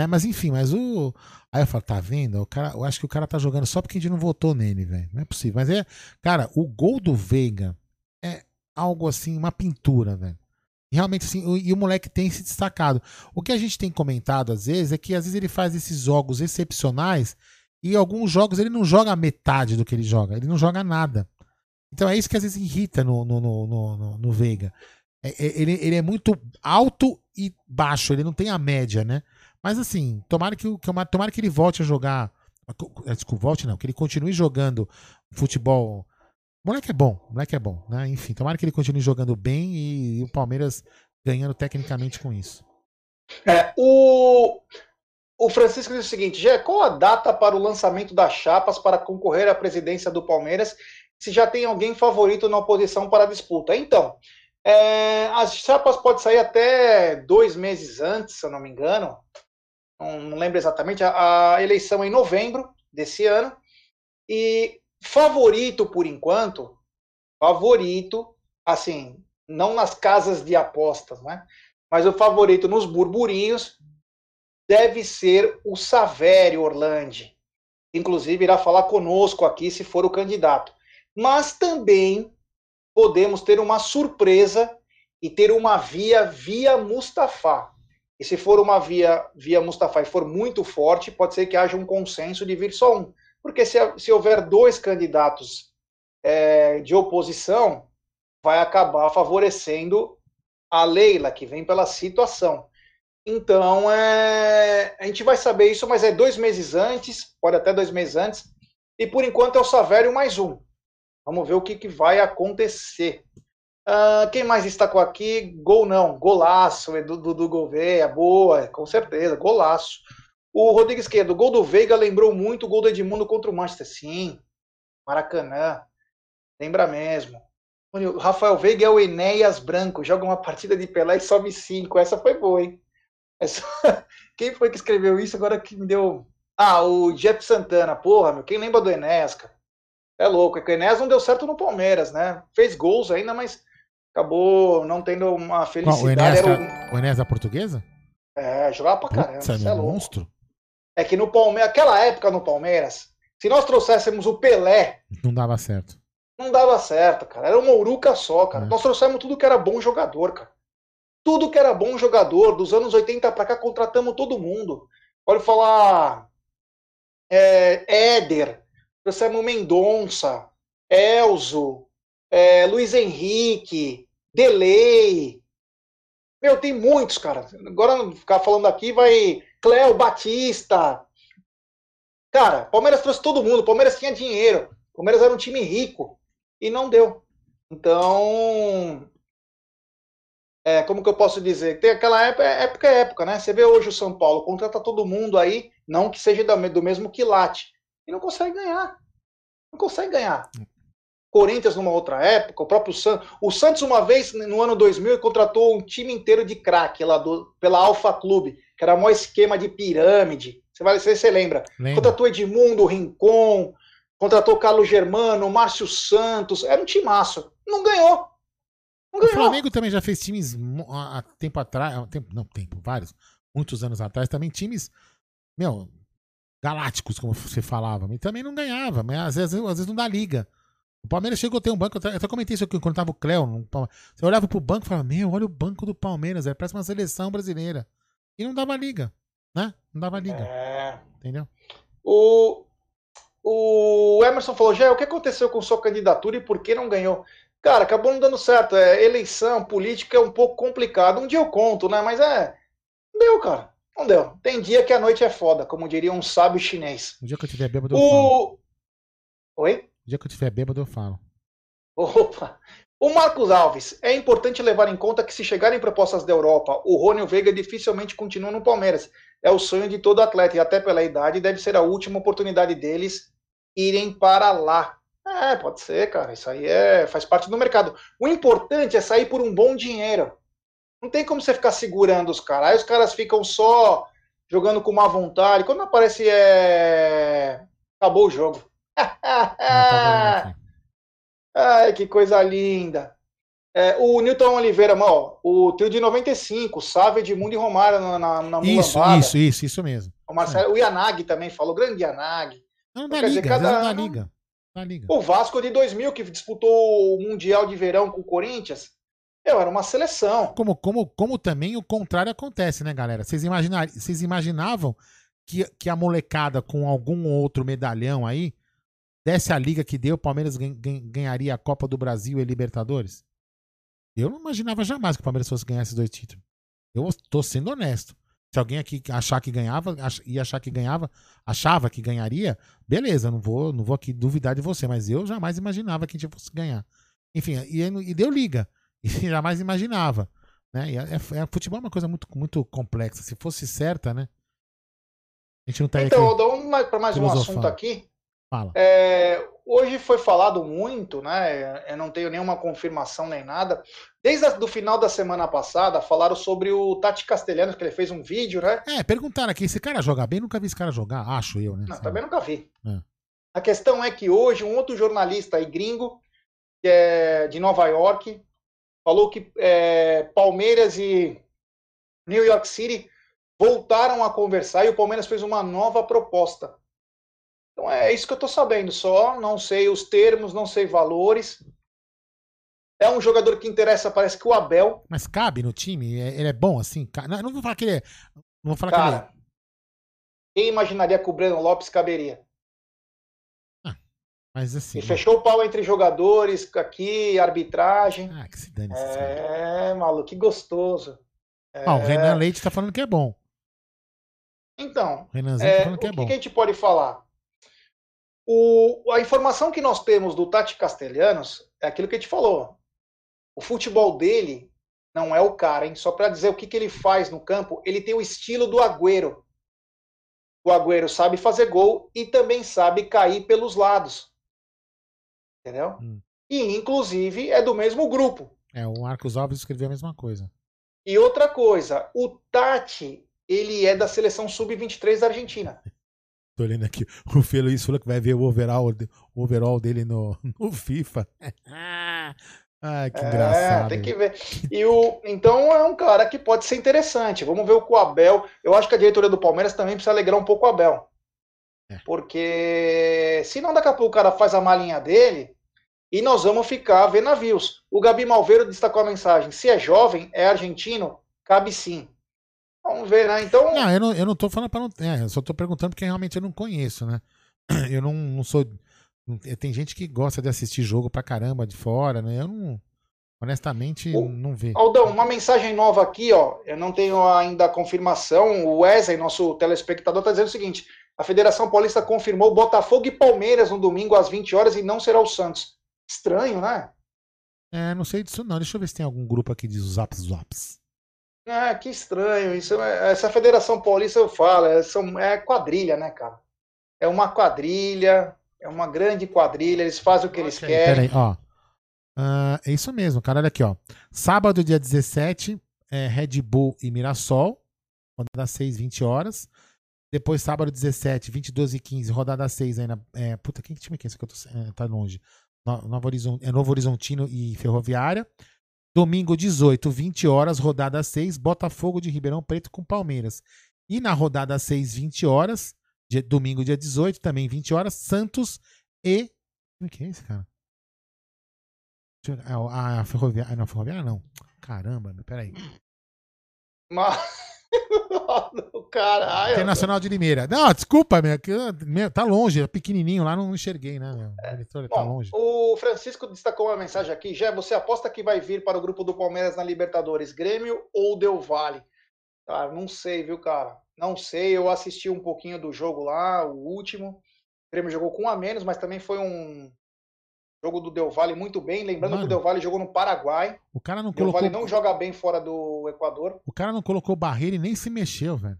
[SPEAKER 1] Né? Mas enfim, mas o. Aí eu falo, tá vendo? O cara, eu acho que o cara tá jogando só porque a gente não votou nele, velho. Não é possível. Mas é. Cara, o gol do Veiga é algo assim, uma pintura, velho. Realmente, assim, e o moleque tem se destacado. O que a gente tem comentado às vezes é que às vezes ele faz esses jogos excepcionais e alguns jogos ele não joga metade do que ele joga, ele não joga nada. Então é isso que às vezes irrita no, no, no, no, no Veiga. É, é, ele, ele é muito alto e baixo, ele não tem a média, né? Mas assim, tomara que, tomara que ele volte a jogar. Eh, desculpa, volte não, que ele continue jogando futebol. O moleque é bom, moleque é bom, né? Enfim, tomara que ele continue jogando bem e, e o Palmeiras ganhando tecnicamente com isso.
[SPEAKER 2] É, o, o Francisco diz o seguinte: Gé, qual a data para o lançamento das chapas para concorrer à presidência do Palmeiras? Se já tem alguém favorito na oposição para a disputa? Então, é, as chapas podem sair até dois meses antes, se eu não me engano. Não, lembro exatamente. A, a, eleição é em novembro desse ano. E favorito, por enquanto, favorito, assim, não nas casas de apostas, né? Mas o favorito nos burburinhos deve ser o Savério Orlandi. Inclusive, irá falar conosco aqui se for o candidato. Mas também podemos ter uma surpresa e ter uma via via Mustafa. E se for uma via via Mustafa e for muito forte, pode ser que haja um consenso de vir só um. Porque se, se houver dois candidatos é, de oposição, vai acabar favorecendo a Leila, que vem pela situação. Então, é, a gente vai saber isso, mas é dois meses antes, pode até dois meses antes, e por enquanto é o Savério mais um. Vamos ver o que, que vai acontecer. Uh, quem mais destacou aqui? Gol não, golaço, do, do, Gouveia, boa, com certeza, golaço. O Rodrigo Esquerdo, gol do Veiga lembrou muito o gol do Edmundo contra o Manchester. Sim, Maracanã, lembra mesmo. O Rafael Veiga é o Enéas Branco, joga uma partida de Pelé e sobe cinco. Essa foi boa, hein? Essa... Quem foi que escreveu isso agora que me deu. Ah, o Jeff Santana. Porra, meu, quem lembra do Enéas, cara? É louco, é que o Enéas não deu certo no Palmeiras, né? Fez gols ainda, mas acabou não tendo uma felicidade.
[SPEAKER 1] Qual, o, Enéas, o... o Enéas da portuguesa?
[SPEAKER 2] É, jogava pra caramba.
[SPEAKER 1] É, é monstro.
[SPEAKER 2] É que no Palmeiras, aquela época no Palmeiras, se nós trouxéssemos o Pelé.
[SPEAKER 1] Não dava certo.
[SPEAKER 2] Não dava certo, cara. Era uma uruca só, cara. É. Nós trouxemos tudo que era bom jogador, cara. Tudo que era bom jogador, dos anos 80 para cá, contratamos todo mundo. Pode falar. É, Éder, trouxemos Mendonça, Elzo, é, Luiz Henrique, Delay. Meu, tem muitos, cara. Agora ficar falando aqui vai. Cléo Batista. Cara, Palmeiras trouxe todo mundo. Palmeiras tinha dinheiro. Palmeiras era um time rico. E não deu. Então, é, como que eu posso dizer? Tem aquela época, é, época é época, né? Você vê hoje o São Paulo, contrata todo mundo aí, não que seja do mesmo quilate, e não consegue ganhar. Não consegue ganhar. Corinthians numa outra época, o próprio Santos. O Santos, uma vez, no ano 2000, contratou um time inteiro de craque lá do, pela Alfa Clube, que era o maior esquema de pirâmide. Você vai se você lembra. Lembra. Contratou Edmundo, Rincon, contratou Carlos Germano, Márcio Santos. Era um timaço. Não ganhou.
[SPEAKER 1] O Flamengo também já fez times há tempo atrás, tempo, não tempo, vários, muitos anos atrás, também times, meu, galácticos, como você falava, e também não ganhava, mas às vezes, às vezes não dá liga. O Palmeiras chegou a ter um banco, eu até comentei isso aqui quando tava o Cléo. Você olhava pro banco e falava, meu, olha o banco do Palmeiras, é, parece uma seleção brasileira. E não dava liga, né? Não dava liga. É... Entendeu?
[SPEAKER 2] O, o Emerson falou, já o que aconteceu com sua candidatura e por que não ganhou? Cara, acabou não dando certo. É, eleição, política é um pouco complicado. Um dia eu conto, né? Mas é. Não deu, cara. Não deu. Tem dia que a noite é foda, como diria um sábio chinês.
[SPEAKER 1] O dia que eu tiver bêbado, o...
[SPEAKER 2] Oi?
[SPEAKER 1] Dia que eu tiver bêbado, eu falo.
[SPEAKER 2] Opa! O Marcos Alves, é importante levar em conta que se chegarem propostas da Europa, o Rony Veiga dificilmente continua no Palmeiras. É o sonho de todo atleta e até pela idade deve ser a última oportunidade deles irem para lá. É, pode ser, cara. Isso aí é, faz parte do mercado. O importante é sair por um bom dinheiro. Não tem como você ficar segurando os caras. Aí os caras ficam só jogando com má vontade. Quando aparece, é. Acabou o jogo. Tá Ai, que coisa linda. É, o Newton Oliveira, ó, o trio de 95, Sávio, Edmundo e Romário na, na, na
[SPEAKER 1] Isso, mulambada. isso, isso, isso mesmo.
[SPEAKER 2] O, Marcelo, é. o Yanagi também falou, grande Yanagi.
[SPEAKER 1] Não dá liga, dizer, cada, não dá liga.
[SPEAKER 2] O Vasco de 2000, que disputou o Mundial de Verão com o Corinthians, eu era uma seleção.
[SPEAKER 1] Como, como, como também o contrário acontece, né, galera? Vocês, imaginar, vocês imaginavam que, que a molecada com algum outro medalhão aí desse a liga que deu, o Palmeiras ganharia a Copa do Brasil e Libertadores? Eu não imaginava jamais que o Palmeiras fosse ganhar esses dois títulos. Eu tô sendo honesto. Se alguém aqui achar que ganhava, ia achar que ganhava, achava que ganharia, beleza, não vou, não vou aqui duvidar de você, mas eu jamais imaginava que a gente fosse ganhar. Enfim, e, e deu liga. E jamais imaginava. Né? E é, é, futebol é uma coisa muito, muito complexa. Se fosse certa, né? A gente não tá
[SPEAKER 2] Então,
[SPEAKER 1] aqui.
[SPEAKER 2] Aldão, para mais um assunto aqui.
[SPEAKER 1] Fala.
[SPEAKER 2] É, hoje foi falado muito, né? Eu não tenho nenhuma confirmação nem nada. Desde o final da semana passada, falaram sobre o Tati Castelhanos, que ele fez um vídeo, né?
[SPEAKER 1] É, perguntaram aqui, esse cara joga bem? Nunca vi esse cara jogar, acho eu, né?
[SPEAKER 2] Não, também nunca vi.
[SPEAKER 1] É.
[SPEAKER 2] A questão é que hoje um outro jornalista aí, gringo, que é de Nova York, falou que é, Palmeiras e New York City voltaram a conversar e o Palmeiras fez uma nova proposta. Então é isso que eu tô sabendo só, não sei os termos, não sei valores. É um jogador que interessa, parece que o Abel.
[SPEAKER 1] Mas cabe no time? É- Ele é bom assim? Não, vou falar que ele é. Não vou falar que ele
[SPEAKER 2] Cara, quem imaginaria que o Breno Lopes caberia?
[SPEAKER 1] é. Mas assim.
[SPEAKER 2] E fechou o pau entre jogadores, aqui, arbitragem.
[SPEAKER 1] Ah, que se dane.
[SPEAKER 2] É, maluco, que gostoso. É,
[SPEAKER 1] Ah, o Renan Leite tá falando que é bom.
[SPEAKER 2] Então,
[SPEAKER 1] O Renanzinho
[SPEAKER 2] é,
[SPEAKER 1] tá
[SPEAKER 2] o
[SPEAKER 1] falando que
[SPEAKER 2] que,
[SPEAKER 1] é bom.
[SPEAKER 2] que a gente pode falar? O, a informação que nós temos do Tati Castelhanos é aquilo que a gente falou. O futebol dele não é o cara, hein? Só para dizer o que, que ele faz no campo, ele tem o estilo do Agüero. O Agüero sabe fazer gol e também sabe cair pelos lados. Entendeu?
[SPEAKER 1] Hum.
[SPEAKER 2] E, inclusive, é do mesmo grupo.
[SPEAKER 1] É, o Marcos Alves escreveu a mesma coisa.
[SPEAKER 2] E outra coisa, o Tati, ele é da seleção sub-23 da Argentina.
[SPEAKER 1] Tô olhando aqui. O Feliz falou que vai ver o overall, o overall dele no, no FIFA. Ai, que
[SPEAKER 2] É,
[SPEAKER 1] engraçado.
[SPEAKER 2] tem que ver. E o, então é um cara que pode ser interessante. Vamos ver o que o Abel. Eu acho que a diretoria do Palmeiras também precisa alegrar um pouco o Abel.
[SPEAKER 1] É.
[SPEAKER 2] Porque senão daqui a pouco o cara faz a malinha dele e nós vamos ficar vendo navios. O Gabi Malveiro destacou a mensagem: se é jovem, é argentino, cabe sim. Vamos ver, né? Então,
[SPEAKER 1] Não, eu não, eu não tô falando pra não. É, eu só tô perguntando porque realmente eu não conheço, né? Eu não, não sou. não- Tem gente que gosta de assistir jogo pra caramba de fora, né? Eu não. Honestamente,
[SPEAKER 2] O-
[SPEAKER 1] não vê.
[SPEAKER 2] Aldão, uma mensagem nova aqui, ó. Eu não tenho ainda a confirmação. O Wesley, nosso telespectador, está dizendo o seguinte: a Federação Paulista confirmou Botafogo e Palmeiras no domingo às 20 horas e não será o Santos. Estranho, né?
[SPEAKER 1] É, não sei disso não. Deixa eu ver se tem algum grupo aqui de Zaps Zaps.
[SPEAKER 2] Ah, que estranho. Isso, é- essa Federação Paulista, eu falo, é, são, é quadrilha, né, cara? É uma quadrilha, é uma grande quadrilha, eles fazem o que eles
[SPEAKER 1] Peraí,
[SPEAKER 2] querem.
[SPEAKER 1] peraí, ó. Ah, é isso mesmo, cara. Olha aqui, ó. Sábado, dia 17, é Red Bull e Mirassol. Rodada 6, 20 horas. Depois, sábado 17, 22 e 15, rodada 6 ainda. É, puta, quem que time que é esse que eu tô. É, tá longe. No- Novo, Horizon, é Novo Horizontino e Ferroviária. Domingo 18, 20 horas, rodada 6, Botafogo de Ribeirão Preto com Palmeiras. E na rodada 6, 20 horas, dia- domingo dia 18, também 20 horas, Santos e. Como que é esse, cara? Deixa eu- A, a Ferroviária. Não, Ferroviária não. Caramba, meu, peraí.
[SPEAKER 2] Mas. caralho.
[SPEAKER 1] Internacional de Limeira. Não, desculpa, meu, que, meu, tá longe, é pequenininho lá, não enxerguei, né? O monitor tá
[SPEAKER 2] Bom,
[SPEAKER 1] longe.
[SPEAKER 2] o Francisco destacou uma mensagem aqui. Já você aposta que vai vir para o grupo do Palmeiras na Libertadores, Grêmio ou Del Valle? Cara, não sei, viu, cara? Não sei. Eu assisti um pouquinho do jogo lá, o último. O Grêmio jogou com um a menos, mas também foi um jogo do Del Valle muito bem. Lembrando
[SPEAKER 1] Mano.
[SPEAKER 2] que o Del Valle jogou no Paraguai.
[SPEAKER 1] O cara não
[SPEAKER 2] O Del
[SPEAKER 1] colocou.
[SPEAKER 2] Valle não joga bem fora do Equador.
[SPEAKER 1] O cara não colocou barreira e nem se mexeu, velho.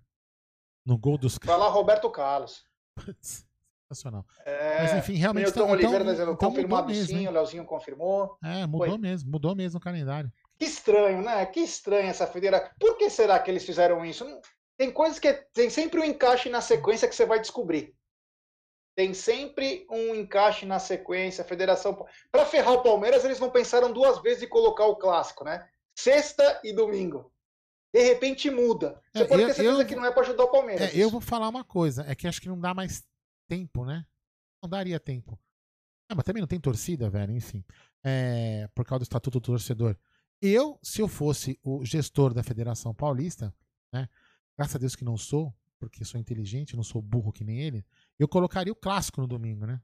[SPEAKER 1] No gol dos
[SPEAKER 2] Vai lá, Roberto Carlos.
[SPEAKER 1] caras. Sensacional.
[SPEAKER 2] É,
[SPEAKER 1] Mas enfim, realmente
[SPEAKER 2] Milton
[SPEAKER 1] então-
[SPEAKER 2] Oliveira
[SPEAKER 1] então-
[SPEAKER 2] dizendo,
[SPEAKER 1] então
[SPEAKER 2] confirmado
[SPEAKER 1] mesmo,
[SPEAKER 2] sim, o Leozinho confirmou.
[SPEAKER 1] É, mudou
[SPEAKER 2] Foi.
[SPEAKER 1] mesmo, mudou mesmo o calendário.
[SPEAKER 2] Que estranho, né? Que estranho essa federação. Por que será que eles fizeram isso? Tem coisas que tem sempre um encaixe na sequência que você vai descobrir. Tem sempre um encaixe na sequência. A federação. Para ferrar o Palmeiras, eles não pensaram duas vezes em colocar o clássico, né? Sexta e domingo. De repente muda. Você
[SPEAKER 1] É,
[SPEAKER 2] pode
[SPEAKER 1] eu-
[SPEAKER 2] ter certeza
[SPEAKER 1] eu-
[SPEAKER 2] que não é para ajudar o Palmeiras.
[SPEAKER 1] É, eu vou falar uma coisa, é que acho que não dá mais tempo, né? Não daria tempo. Ah, mas também não tem torcida, velho, enfim. É, por causa do estatuto do torcedor. Eu, se eu fosse o gestor da Federação Paulista, né? Graças a Deus que não sou, porque sou inteligente, não sou burro que nem ele, eu colocaria o clássico no domingo, né?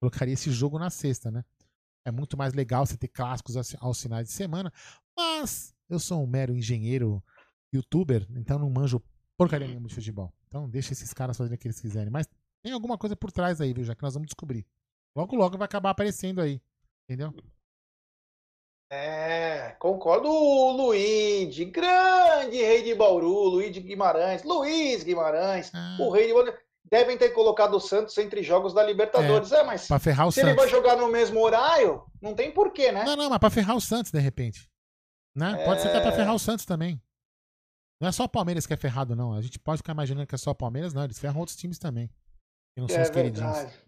[SPEAKER 1] Colocaria esse jogo na sexta, né? É muito mais legal você ter clássicos aos- finais de semana, mas eu sou um mero engenheiro youtuber, então não manjo porcaria nenhuma de futebol. Então deixa esses caras fazerem o que eles quiserem. Mas tem alguma coisa por trás aí, viu? Já que nós vamos descobrir. Logo, logo vai acabar aparecendo aí. Entendeu?
[SPEAKER 2] É, concordo. Luiz, grande rei de Bauru, Luiz Guimarães, Luiz Guimarães,
[SPEAKER 1] Ah.
[SPEAKER 2] o rei de Bauru, devem ter colocado o Santos entre jogos da Libertadores. É, mas
[SPEAKER 1] Pra ferrar o
[SPEAKER 2] se ele
[SPEAKER 1] Santos.
[SPEAKER 2] vai jogar no mesmo horário, não tem porquê, né?
[SPEAKER 1] Não, não, mas pra ferrar o Santos, de repente. Né? Pode ser até pra
[SPEAKER 2] É.
[SPEAKER 1] ferrar o Santos também. Não é só o Palmeiras que é ferrado, não. A gente pode ficar imaginando que é só o Palmeiras, não. Eles ferram outros times também. Que não são
[SPEAKER 2] É
[SPEAKER 1] os queridinhos.
[SPEAKER 2] verdade.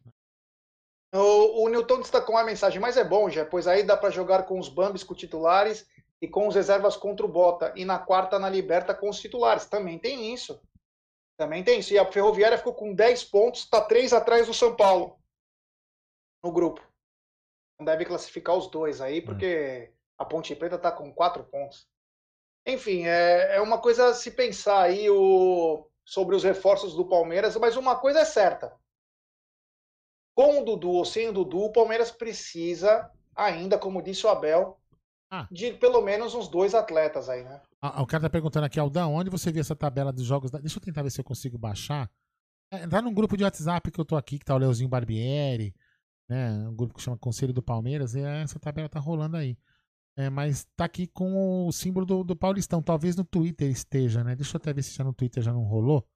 [SPEAKER 2] O, o Newton destacou uma mensagem, mas é bom, já, pois aí dá para jogar com os Bambis com titulares e com os reservas contra o Bota. E na quarta, na Liberta, com os titulares. Também tem isso. Também tem isso. E a Ferroviária ficou com 10 pontos, está 3 atrás do São Paulo no grupo. Não deve classificar os dois aí, porque a Ponte Preta está com 4 pontos. Enfim, é, é uma coisa a se pensar aí o, sobre os reforços do Palmeiras, mas uma coisa é certa. Com o Dudu ou sem o Dudu, o Palmeiras precisa ainda, como disse o Abel,
[SPEAKER 1] Ah.
[SPEAKER 2] de pelo menos uns dois atletas aí, né?
[SPEAKER 1] Ah, o cara tá perguntando aqui, Aldão, onde você viu essa tabela dos jogos? Da... Deixa eu tentar ver se eu consigo baixar. É, tá num grupo de WhatsApp que eu tô aqui, que tá o Leozinho Barbieri, né? Um grupo que chama Conselho do Palmeiras, e essa tabela tá rolando aí. É, mas tá aqui com o símbolo do, do Paulistão. Talvez no Twitter esteja, né? Deixa eu até ver se já no Twitter já não rolou.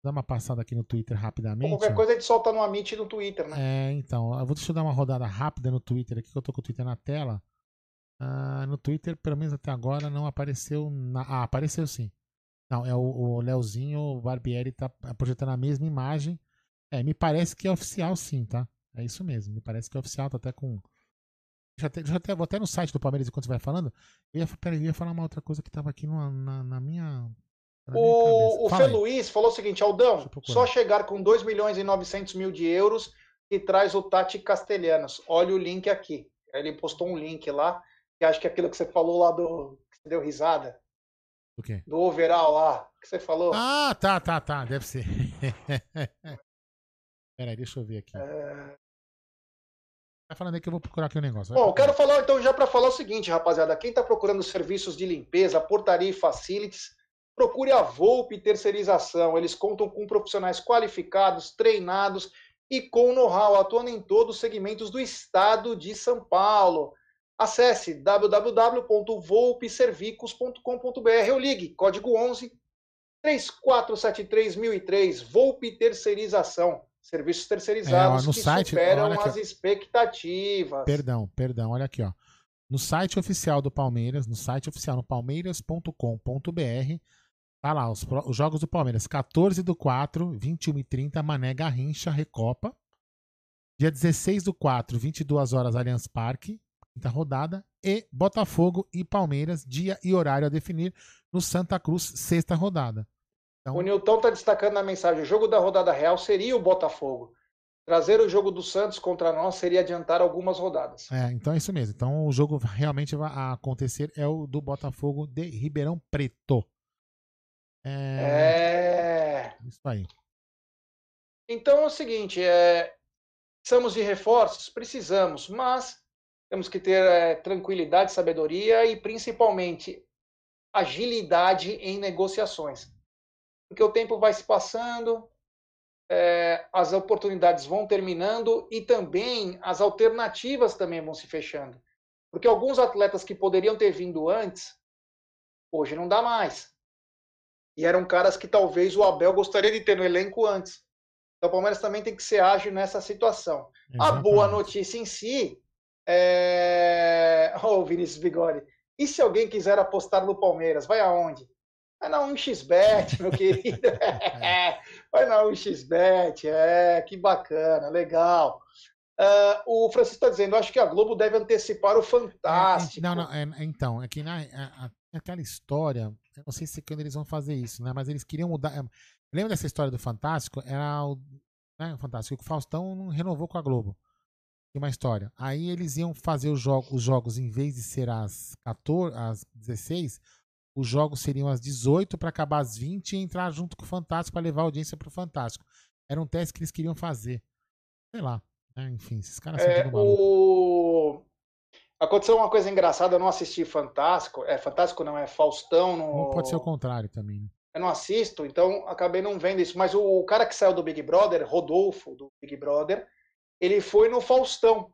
[SPEAKER 1] Dá uma passada aqui no Twitter rapidamente.
[SPEAKER 2] Qualquer
[SPEAKER 1] ó.
[SPEAKER 2] coisa a gente solta no Amit no Twitter, né?
[SPEAKER 1] É, então, eu vou deixa eu dar uma rodada rápida no Twitter aqui, que eu tô com o Twitter na tela. Ah, no Twitter, pelo menos até agora, não apareceu. Na... Ah, apareceu sim. Não, é o, o Leozinho o Barbieri tá projetando a mesma imagem. É, me parece que é oficial sim, tá? É isso mesmo, me parece que é oficial, tá até com. Já até, já até, vou até no site do Palmeiras enquanto você vai falando. Eu ia, peraí, eu ia falar uma outra coisa que tava aqui na, na, na minha.
[SPEAKER 2] O, o Fê
[SPEAKER 1] aí.
[SPEAKER 2] Luiz falou o seguinte, Aldão, só chegar com 2 milhões e 900 mil de euros e traz o Tati Castelhanos. Olha o link aqui. Ele postou um link lá, que acho que é aquilo que você falou lá do... que você deu risada,
[SPEAKER 1] O quê?
[SPEAKER 2] do overall lá, que você falou.
[SPEAKER 1] Ah, tá, tá, tá. Deve ser. Peraí, deixa eu ver aqui.
[SPEAKER 2] É,
[SPEAKER 1] Tá falando aí que eu vou procurar aqui o negócio. Vai
[SPEAKER 2] Bom, eu quero falar então já para falar o seguinte, rapaziada. Quem está procurando serviços de limpeza, portaria e facilities, procure a Volpe Terceirização. Eles contam com profissionais qualificados, treinados e com know-how, atuando em todos os segmentos do estado de São Paulo. Acesse www.volpeservicos.com.br ou ligue código 11 3473 1003 Volpe Terceirização. Serviços terceirizados
[SPEAKER 1] É, ó, no
[SPEAKER 2] que
[SPEAKER 1] site,
[SPEAKER 2] superam as expectativas.
[SPEAKER 1] Perdão, perdão, olha aqui, ó. No site oficial do Palmeiras, no site oficial, no palmeiras.com.br, tá lá, os, os jogos do Palmeiras. 14 do 4, 21 e 30, Mané Garrincha, Recopa. Dia 16 do 4, 22 horas, Allianz Parque, quinta rodada. E Botafogo e Palmeiras, dia e horário a definir, no Santa Cruz, sexta rodada. Então-
[SPEAKER 2] O Nilton está destacando na mensagem: o jogo da rodada real seria o Botafogo. Trazer o jogo do Santos contra nós seria adiantar algumas rodadas.
[SPEAKER 1] É, então é isso mesmo. Então o jogo realmente vai acontecer é o do Botafogo de Ribeirão Preto. É,
[SPEAKER 2] É.
[SPEAKER 1] isso aí.
[SPEAKER 2] Então é o seguinte: é... precisamos de reforços? Precisamos, mas temos que ter é, tranquilidade, sabedoria e principalmente agilidade em negociações. Porque o tempo vai se passando, é, as oportunidades vão terminando e também as alternativas também vão se fechando. Porque alguns atletas que poderiam ter vindo antes, hoje não dá mais. E eram caras que talvez o Abel gostaria de ter no elenco antes. Então o Palmeiras também tem que ser ágil nessa situação. A boa
[SPEAKER 1] Exatamente.
[SPEAKER 2] notícia em si é. Ô, Vinícius Bigode. E se alguém quiser apostar no Palmeiras, vai aonde? Vai na 1xBet, meu querido. vai na 1xBet, é, que bacana, legal. Ah, o Francisco está dizendo, acho que a Globo deve antecipar o Fantástico.
[SPEAKER 1] É, não, não, é, então, é que na, a- a- aquela história, eu não sei se quando eles vão fazer isso, né? Mas eles queriam mudar. é, Lembra dessa história do Fantástico? Era o, né, o Fantástico que o Faustão não renovou com a Globo. Uma história. Aí eles iam fazer os, jo os jogos, em vez de ser às 14, às 16, os jogos seriam às 18 para acabar às 20 e entrar junto com o Fantástico para levar a audiência pro Fantástico. Era um teste que eles queriam fazer. Sei lá. né, Enfim, esses caras são
[SPEAKER 2] É, o... Aconteceu uma coisa engraçada, eu não assisti Fantástico. É Fantástico não, é Faustão. No...
[SPEAKER 1] Ou pode ser o contrário também, né?
[SPEAKER 2] Eu não assisto, então acabei não vendo isso. Mas o, o cara que saiu do Big Brother, Rodolfo, do Big Brother, ele foi no Faustão.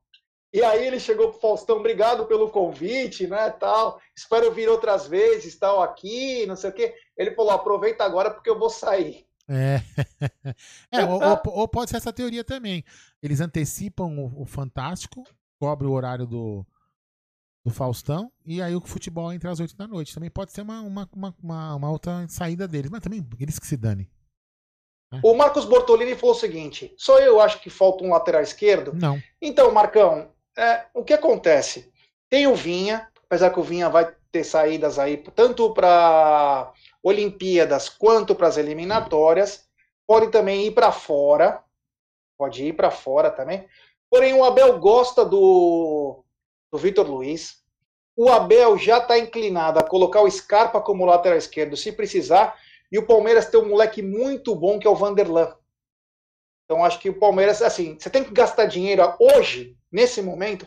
[SPEAKER 2] E aí ele chegou pro Faustão, obrigado pelo convite, né, tal. Espero vir outras vezes, tal, aqui, não sei o quê. Ele falou, aproveita agora porque eu vou sair.
[SPEAKER 1] É, é ou, ou, ou, pode ser essa teoria também. Eles antecipam o, o Fantástico, cobre o horário do, do Faustão, e aí o futebol entra às 8 da noite. Também pode ser uma, uma, uma, uma outra saída deles, mas também eles que se dane.
[SPEAKER 2] Né? O Marcos Bortolini falou o seguinte: só eu acho que falta um lateral esquerdo?
[SPEAKER 1] Não.
[SPEAKER 2] Então, Marcão, é, o que acontece? Tem o Vinha, apesar que o Vinha vai ter saídas aí tanto para Olimpíadas quanto para as eliminatórias, pode também ir para fora, pode ir para fora também. Porém, o Abel gosta do do Vitor Luiz. O Abel já está inclinado a colocar o Scarpa como lateral esquerdo, se precisar. E o Palmeiras tem um moleque muito bom que é o Vanderlan. Então acho que o Palmeiras, assim, você tem que gastar dinheiro hoje, nesse momento,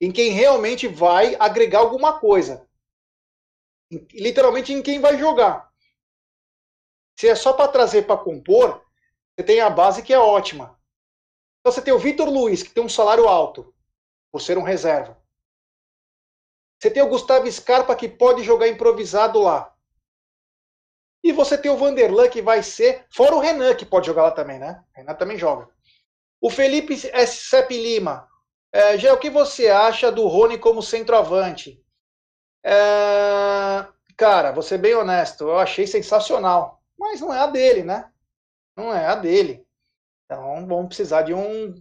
[SPEAKER 2] em quem realmente vai agregar alguma coisa. Literalmente em quem vai jogar. Se é só para trazer para compor, você tem a base que é ótima. Então você tem o Vitor Luiz, que tem um salário alto por ser um reserva. Você tem o Gustavo Scarpa que pode jogar improvisado lá. E você tem o Vanderlan que vai ser, fora o Renan que pode jogar lá também, né? O Renan também joga. O Felipe Sepp Lima. É, já o que você acha do Rony como centroavante? É, cara, vou ser bem honesto, eu achei sensacional. Mas não é a dele, né? Não é a dele. Então vamos precisar de um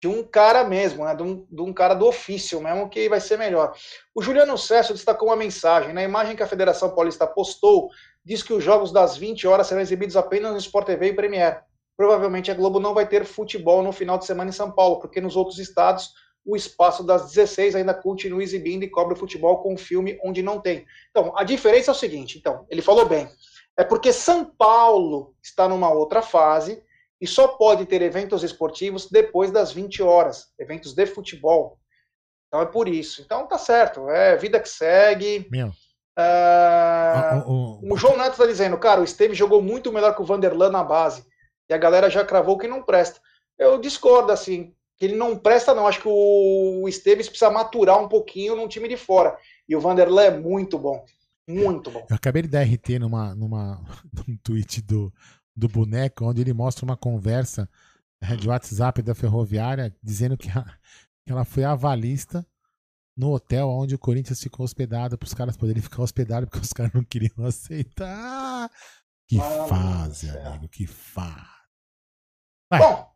[SPEAKER 2] de um cara mesmo, né? De um, de um, cara do ofício mesmo, que vai ser melhor. O Juliano Cesso destacou uma mensagem. Na imagem que a Federação Paulista postou, diz que os jogos das 20 horas serão exibidos apenas no Sport TV e Premiere. Provavelmente a Globo não vai ter futebol no final de semana em São Paulo, porque nos outros estados o espaço das 16 ainda continua exibindo e cobre o futebol com um filme onde não tem. Então, a diferença é o seguinte, então, ele falou bem, é porque São Paulo está numa outra fase e só pode ter eventos esportivos depois das 20 horas, eventos de futebol. Então é por isso. Então tá certo, é vida que segue.
[SPEAKER 1] Meu.
[SPEAKER 2] Uh, o, o, o, João Neto está dizendo, cara, o Esteve jogou muito melhor que o Vanderlan na base. E a galera já cravou que não presta. Eu discordo, assim, que ele não presta, não. Acho que o Esteves precisa maturar um pouquinho num time de fora. E o Vanderlan é muito bom. Muito bom.
[SPEAKER 1] Eu acabei de dar RT numa, numa, num tweet do, do boneco, onde ele mostra uma conversa eh, de WhatsApp da ferroviária dizendo que, a, que ela foi avalista no hotel onde o Corinthians ficou hospedado para os caras poderem ficar hospedados porque os caras não queriam aceitar. Que fase, amigo, que fase.
[SPEAKER 2] Vai. Bom,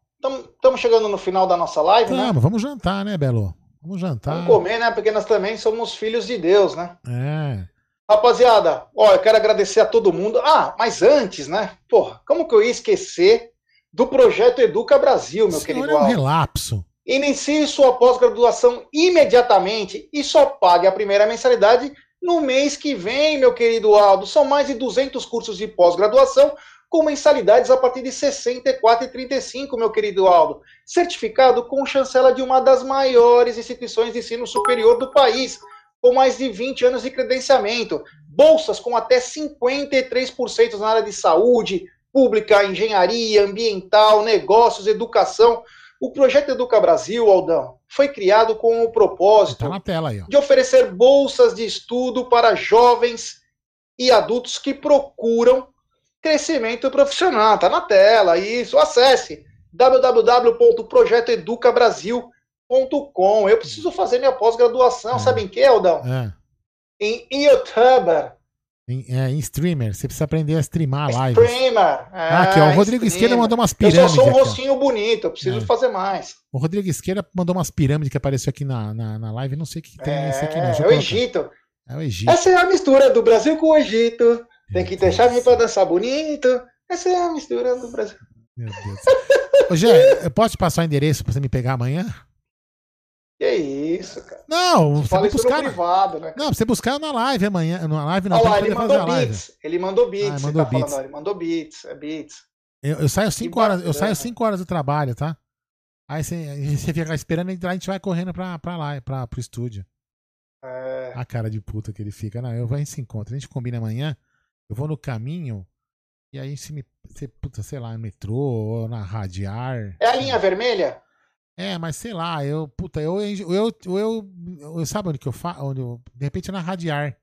[SPEAKER 2] estamos chegando no final da nossa live, tamo, né?
[SPEAKER 1] Vamos jantar, né, Belo? Vamos jantar.
[SPEAKER 2] Vamos comer, né? Porque nós também somos filhos de Deus, né?
[SPEAKER 1] É.
[SPEAKER 2] Rapaziada, ó, eu quero agradecer a todo mundo. Ah, mas antes, né? Porra, como que eu ia esquecer do projeto Educa Brasil, meu
[SPEAKER 1] Senhor
[SPEAKER 2] querido
[SPEAKER 1] é um relapso.
[SPEAKER 2] Inicie sua pós-graduação imediatamente e só pague a primeira mensalidade no mês que vem, meu querido Aldo. São mais de 200 cursos de pós-graduação com mensalidades a partir de R$ 64,35, meu querido Aldo. Certificado com chancela de uma das maiores instituições de ensino superior do país com mais de 20 anos de credenciamento, bolsas com até 53% na área de saúde, pública, engenharia, ambiental, negócios, educação. O projeto Educa Brasil, Aldão, foi criado com o propósito
[SPEAKER 1] tá aí,
[SPEAKER 2] de oferecer bolsas de estudo para jovens e adultos que procuram crescimento profissional. Está na tela, isso. Acesse www.projetoeducabrasil.com com. Eu preciso fazer minha pós-graduação, é. sabe em que, Aldão?
[SPEAKER 1] É.
[SPEAKER 2] Em YouTuber.
[SPEAKER 1] Em, é, em streamer, você precisa aprender a streamar live.
[SPEAKER 2] Streamer.
[SPEAKER 1] É, ah, aqui, ó, o Rodrigo streamer. Esquerda mandou umas pirâmides.
[SPEAKER 2] Eu só sou um rostinho bonito, eu preciso é. fazer mais.
[SPEAKER 1] O Rodrigo Esquerda mandou umas pirâmides que apareceu aqui na, na, na live, não sei o que tem
[SPEAKER 2] é,
[SPEAKER 1] esse aqui,
[SPEAKER 2] não. É o Egito.
[SPEAKER 1] É o Egito.
[SPEAKER 2] Essa é a mistura do Brasil com o Egito. Tem que deixar vir pra dançar bonito. Essa é a mistura do Brasil.
[SPEAKER 1] Meu Deus. Ô, Gé, eu posso te passar o endereço pra você me pegar amanhã?
[SPEAKER 2] Que isso, cara.
[SPEAKER 1] Não, você
[SPEAKER 2] Fala
[SPEAKER 1] buscar
[SPEAKER 2] privado, né?
[SPEAKER 1] Não, você buscar na live amanhã, na live não.
[SPEAKER 2] Olha lá, ele mandou beats. Ele mandou beats.
[SPEAKER 1] Ah, mandou
[SPEAKER 2] tá
[SPEAKER 1] beats.
[SPEAKER 2] Falando, ele mandou beats, é beats.
[SPEAKER 1] Eu, eu saio 5 horas, eu saio 5 horas do trabalho, tá? Aí você, você fica esperando e a gente vai correndo pra, pra lá, pra, pro estúdio.
[SPEAKER 2] É...
[SPEAKER 1] A cara de puta que ele fica. Não, eu vou se encontra. A gente combina amanhã. Eu vou no caminho. E aí se me. Você, puta, sei lá, no metrô ou na radiar.
[SPEAKER 2] É a linha vermelha?
[SPEAKER 1] É, mas sei lá, eu, puta, eu, eu, eu, eu, eu sabe onde que eu faço? De repente na Radiar.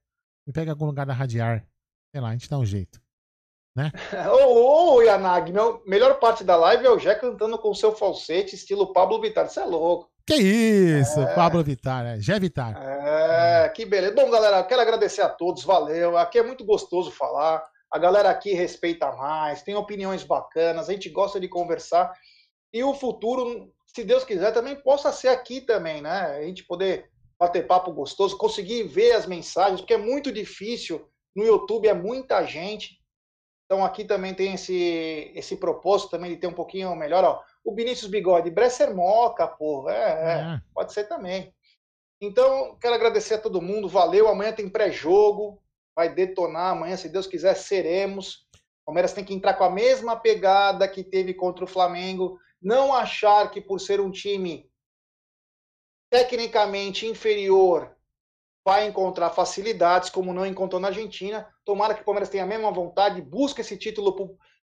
[SPEAKER 1] Me pega algum lugar da Radiar. Sei lá, a gente dá um jeito. Né?
[SPEAKER 2] Ô, ô, Yanag, meu, melhor parte da live é o Jé cantando com seu falsete, estilo Pablo Vittar. Isso é louco.
[SPEAKER 1] Que isso, é... Pablo Vittar, né? Jé Vittar.
[SPEAKER 2] É, que beleza. Bom, galera, quero agradecer a todos, valeu. Aqui é muito gostoso falar. A galera aqui respeita mais, tem opiniões bacanas, a gente gosta de conversar. E o futuro, se Deus quiser, também possa ser aqui também, né? A gente poder bater papo gostoso, conseguir ver as mensagens, porque é muito difícil. No YouTube é muita gente. Então aqui também tem esse, esse propósito também de ter um pouquinho melhor, ó o Vinícius Bigode, Bresser Moca, porra, é, é, é, pode ser também. Então, quero agradecer a todo mundo, valeu. Amanhã tem pré-jogo, vai detonar. Amanhã, se Deus quiser, seremos. O Palmeiras tem que entrar com a mesma pegada que teve contra o Flamengo. Não achar que por ser um time tecnicamente inferior vai encontrar facilidades, como não encontrou na Argentina. Tomara que o Palmeiras tenha a mesma vontade, busque esse título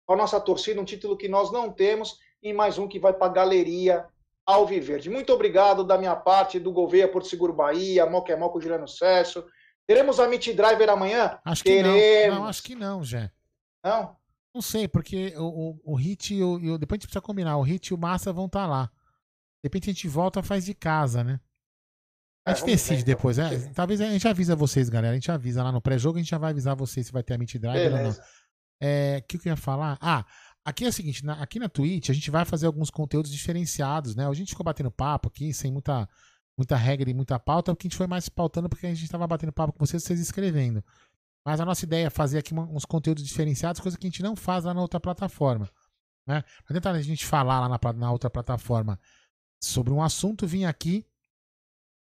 [SPEAKER 2] para a nossa torcida, um título que nós não temos e mais um que vai para a galeria Alviverde. Muito obrigado da minha parte, do Gouveia Porto Seguro Bahia, Moquemoco Juliano Cesso. Teremos a Meet Driver amanhã?
[SPEAKER 1] Acho que Teremos. não. Não, acho que não, Jé.
[SPEAKER 2] Não?
[SPEAKER 1] Não sei, porque o, o, o Hit e o, Depois a gente precisa combinar. O Hit e o Massa vão estar tá lá. De repente a gente volta faz de casa, né? A gente é, decide ver, então, depois. É, talvez a gente avisa vocês, galera. A gente avisa lá no pré-jogo, a gente já vai avisar vocês se vai ter a Meet Driver Beleza. ou não. É, o que eu ia falar? Ah, Aqui é o seguinte, na, aqui na Twitch a gente vai fazer alguns conteúdos diferenciados, né? A gente ficou batendo papo aqui, sem muita, muita regra e muita pauta, porque a gente foi mais pautando porque a gente estava batendo papo com vocês, vocês escrevendo. Mas a nossa ideia é fazer aqui uns conteúdos diferenciados, coisa que a gente não faz lá na outra plataforma. Né? Pra tentar a gente falar lá na, na outra plataforma sobre um assunto, vir aqui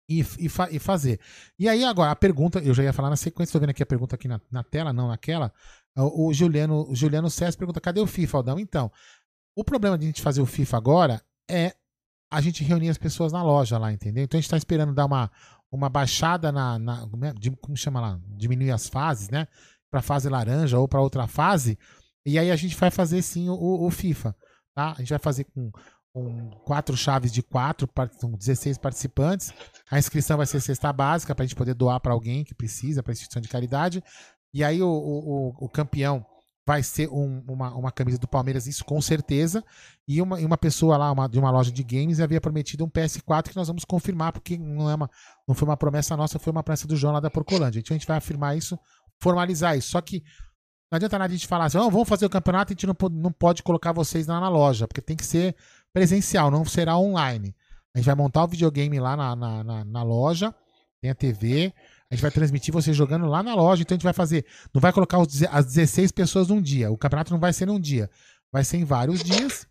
[SPEAKER 1] e, e, fa e, fazer. E aí, agora, a pergunta, eu já ia falar na sequência, estou vendo aqui a pergunta aqui na, na tela, não naquela. O, o Juliano, o Juliano César pergunta: cadê o FIFA, Aldão? Então, o problema de a gente fazer o FIFA agora é a gente reunir as pessoas na loja lá, entendeu? Então a gente está esperando dar uma, uma baixada na. na é, como chama lá? Diminuir as fases, né? Para fase laranja ou para outra fase. E aí a gente vai fazer sim o, o FIFA. Tá? A gente vai fazer com com quatro chaves de quatro, com 16 participantes. A inscrição vai ser cesta básica para a gente poder doar para alguém que precisa, para instituição de caridade. E aí o, o, o campeão vai ser um, uma, uma camisa do Palmeiras, isso com certeza. E uma, e uma pessoa lá uma, de uma loja de games havia prometido um PS4 que nós vamos confirmar, porque não, é uma, não foi uma promessa nossa, foi uma promessa do João lá da Porcolândia. Então a gente vai afirmar isso, formalizar isso. Só que não adianta nada a gente falar assim, oh, vamos fazer o campeonato, a gente não, não pode colocar vocês lá na loja, porque tem que ser presencial, não será online. A gente vai montar o videogame lá na, na, na, na loja, tem a TV, a gente vai transmitir você jogando lá na loja, então a gente vai fazer. Não vai colocar as 16 pessoas num dia. O campeonato não vai ser num dia. Vai ser em vários dias.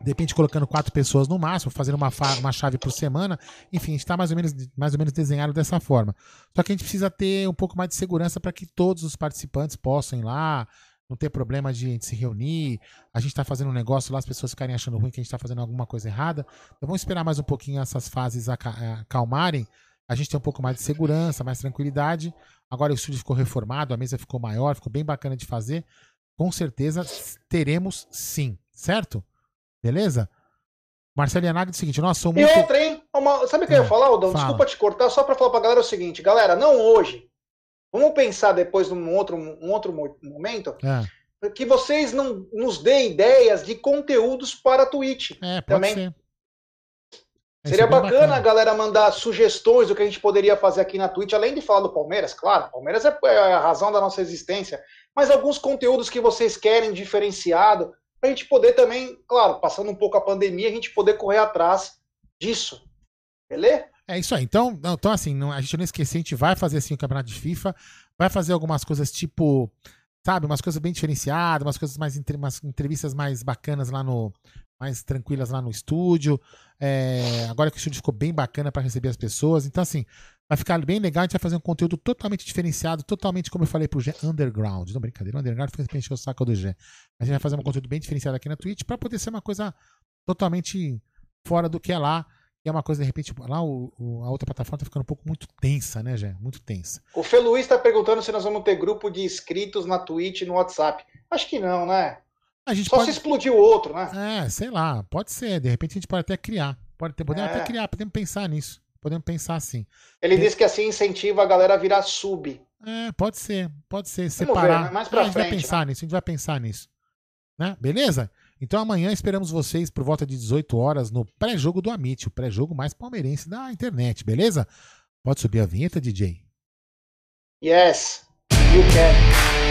[SPEAKER 1] De repente colocando quatro pessoas no máximo, fazendo uma, uma chave por semana. Enfim, a gente está mais, ou menos, mais ou menos desenhado dessa forma. Só que a gente precisa ter um pouco mais de segurança para que todos os participantes possam ir lá, não ter problema de gente se reunir, a gente está fazendo um negócio lá, as pessoas ficarem achando ruim que a gente está fazendo alguma coisa errada. Então vamos esperar mais um pouquinho essas fases eh, acalmarem, a gente tem um pouco mais de segurança, mais tranquilidade. Agora o estúdio ficou reformado, a mesa ficou maior, ficou bem bacana de fazer. Com certeza teremos sim, certo? Beleza? Marcelo Yanag diz o seguinte, nós somos.
[SPEAKER 2] E muito... outra, hein? Uma... Sabe o que é, eu ia falar, Aldão? Fala. Desculpa te cortar, só para falar pra galera o seguinte, galera, não hoje, Vamos pensar depois num outro, um outro momento. É. Que vocês não nos deem ideias de conteúdos para a Twitch. É, também. Ser. Seria bacana, bacana, a galera mandar sugestões do que a gente poderia fazer aqui na Twitch, além de falar do Palmeiras, claro, Palmeiras é, é a razão da nossa existência, mas alguns conteúdos que vocês querem diferenciado, para a gente poder também, claro, passando um pouco a pandemia, a gente poder correr atrás disso. Beleza?
[SPEAKER 1] É isso aí. Então, então assim, não, a gente não esquecer, a gente vai fazer assim o campeonato de FIFA, vai fazer algumas coisas tipo, sabe, umas coisas bem diferenciadas, umas coisas mais umas entrevistas mais bacanas lá no mais tranquilas lá no estúdio. É, agora que o estúdio ficou bem bacana para receber as pessoas, então assim, vai ficar bem legal, a gente vai fazer um conteúdo totalmente diferenciado, totalmente como eu falei pro G, underground. Não brincadeira, underground fica pra encher o saco do G. A gente vai fazer um conteúdo bem diferenciado aqui na Twitch para poder ser uma coisa totalmente fora do que é lá. E é uma coisa, de repente, lá o, o, a outra plataforma tá ficando um pouco muito tensa, né, Jé? Muito tensa.
[SPEAKER 2] O Fê Luiz tá perguntando se nós vamos ter grupo de inscritos na Twitch no WhatsApp. Acho que não, né? A gente Só pode... se explodir o outro, né?
[SPEAKER 1] É, sei lá, pode ser. De repente a gente pode até criar. Pode ter, podemos
[SPEAKER 2] É.
[SPEAKER 1] até criar, podemos pensar nisso. Podemos pensar assim.
[SPEAKER 2] Ele
[SPEAKER 1] Tem-
[SPEAKER 2] diz que assim incentiva a galera a virar sub.
[SPEAKER 1] É, pode ser, pode ser.
[SPEAKER 2] ver,
[SPEAKER 1] Separar.
[SPEAKER 2] né? Mais
[SPEAKER 1] É,
[SPEAKER 2] pra
[SPEAKER 1] a gente vai
[SPEAKER 2] frente,
[SPEAKER 1] pensar nisso, a gente vai pensar nisso. Né? Beleza? Então amanhã esperamos vocês por volta de 18 horas no pré-jogo do Amit, o pré-jogo mais palmeirense da internet, beleza? Pode subir a vinheta, DJ?
[SPEAKER 2] Yes, you can.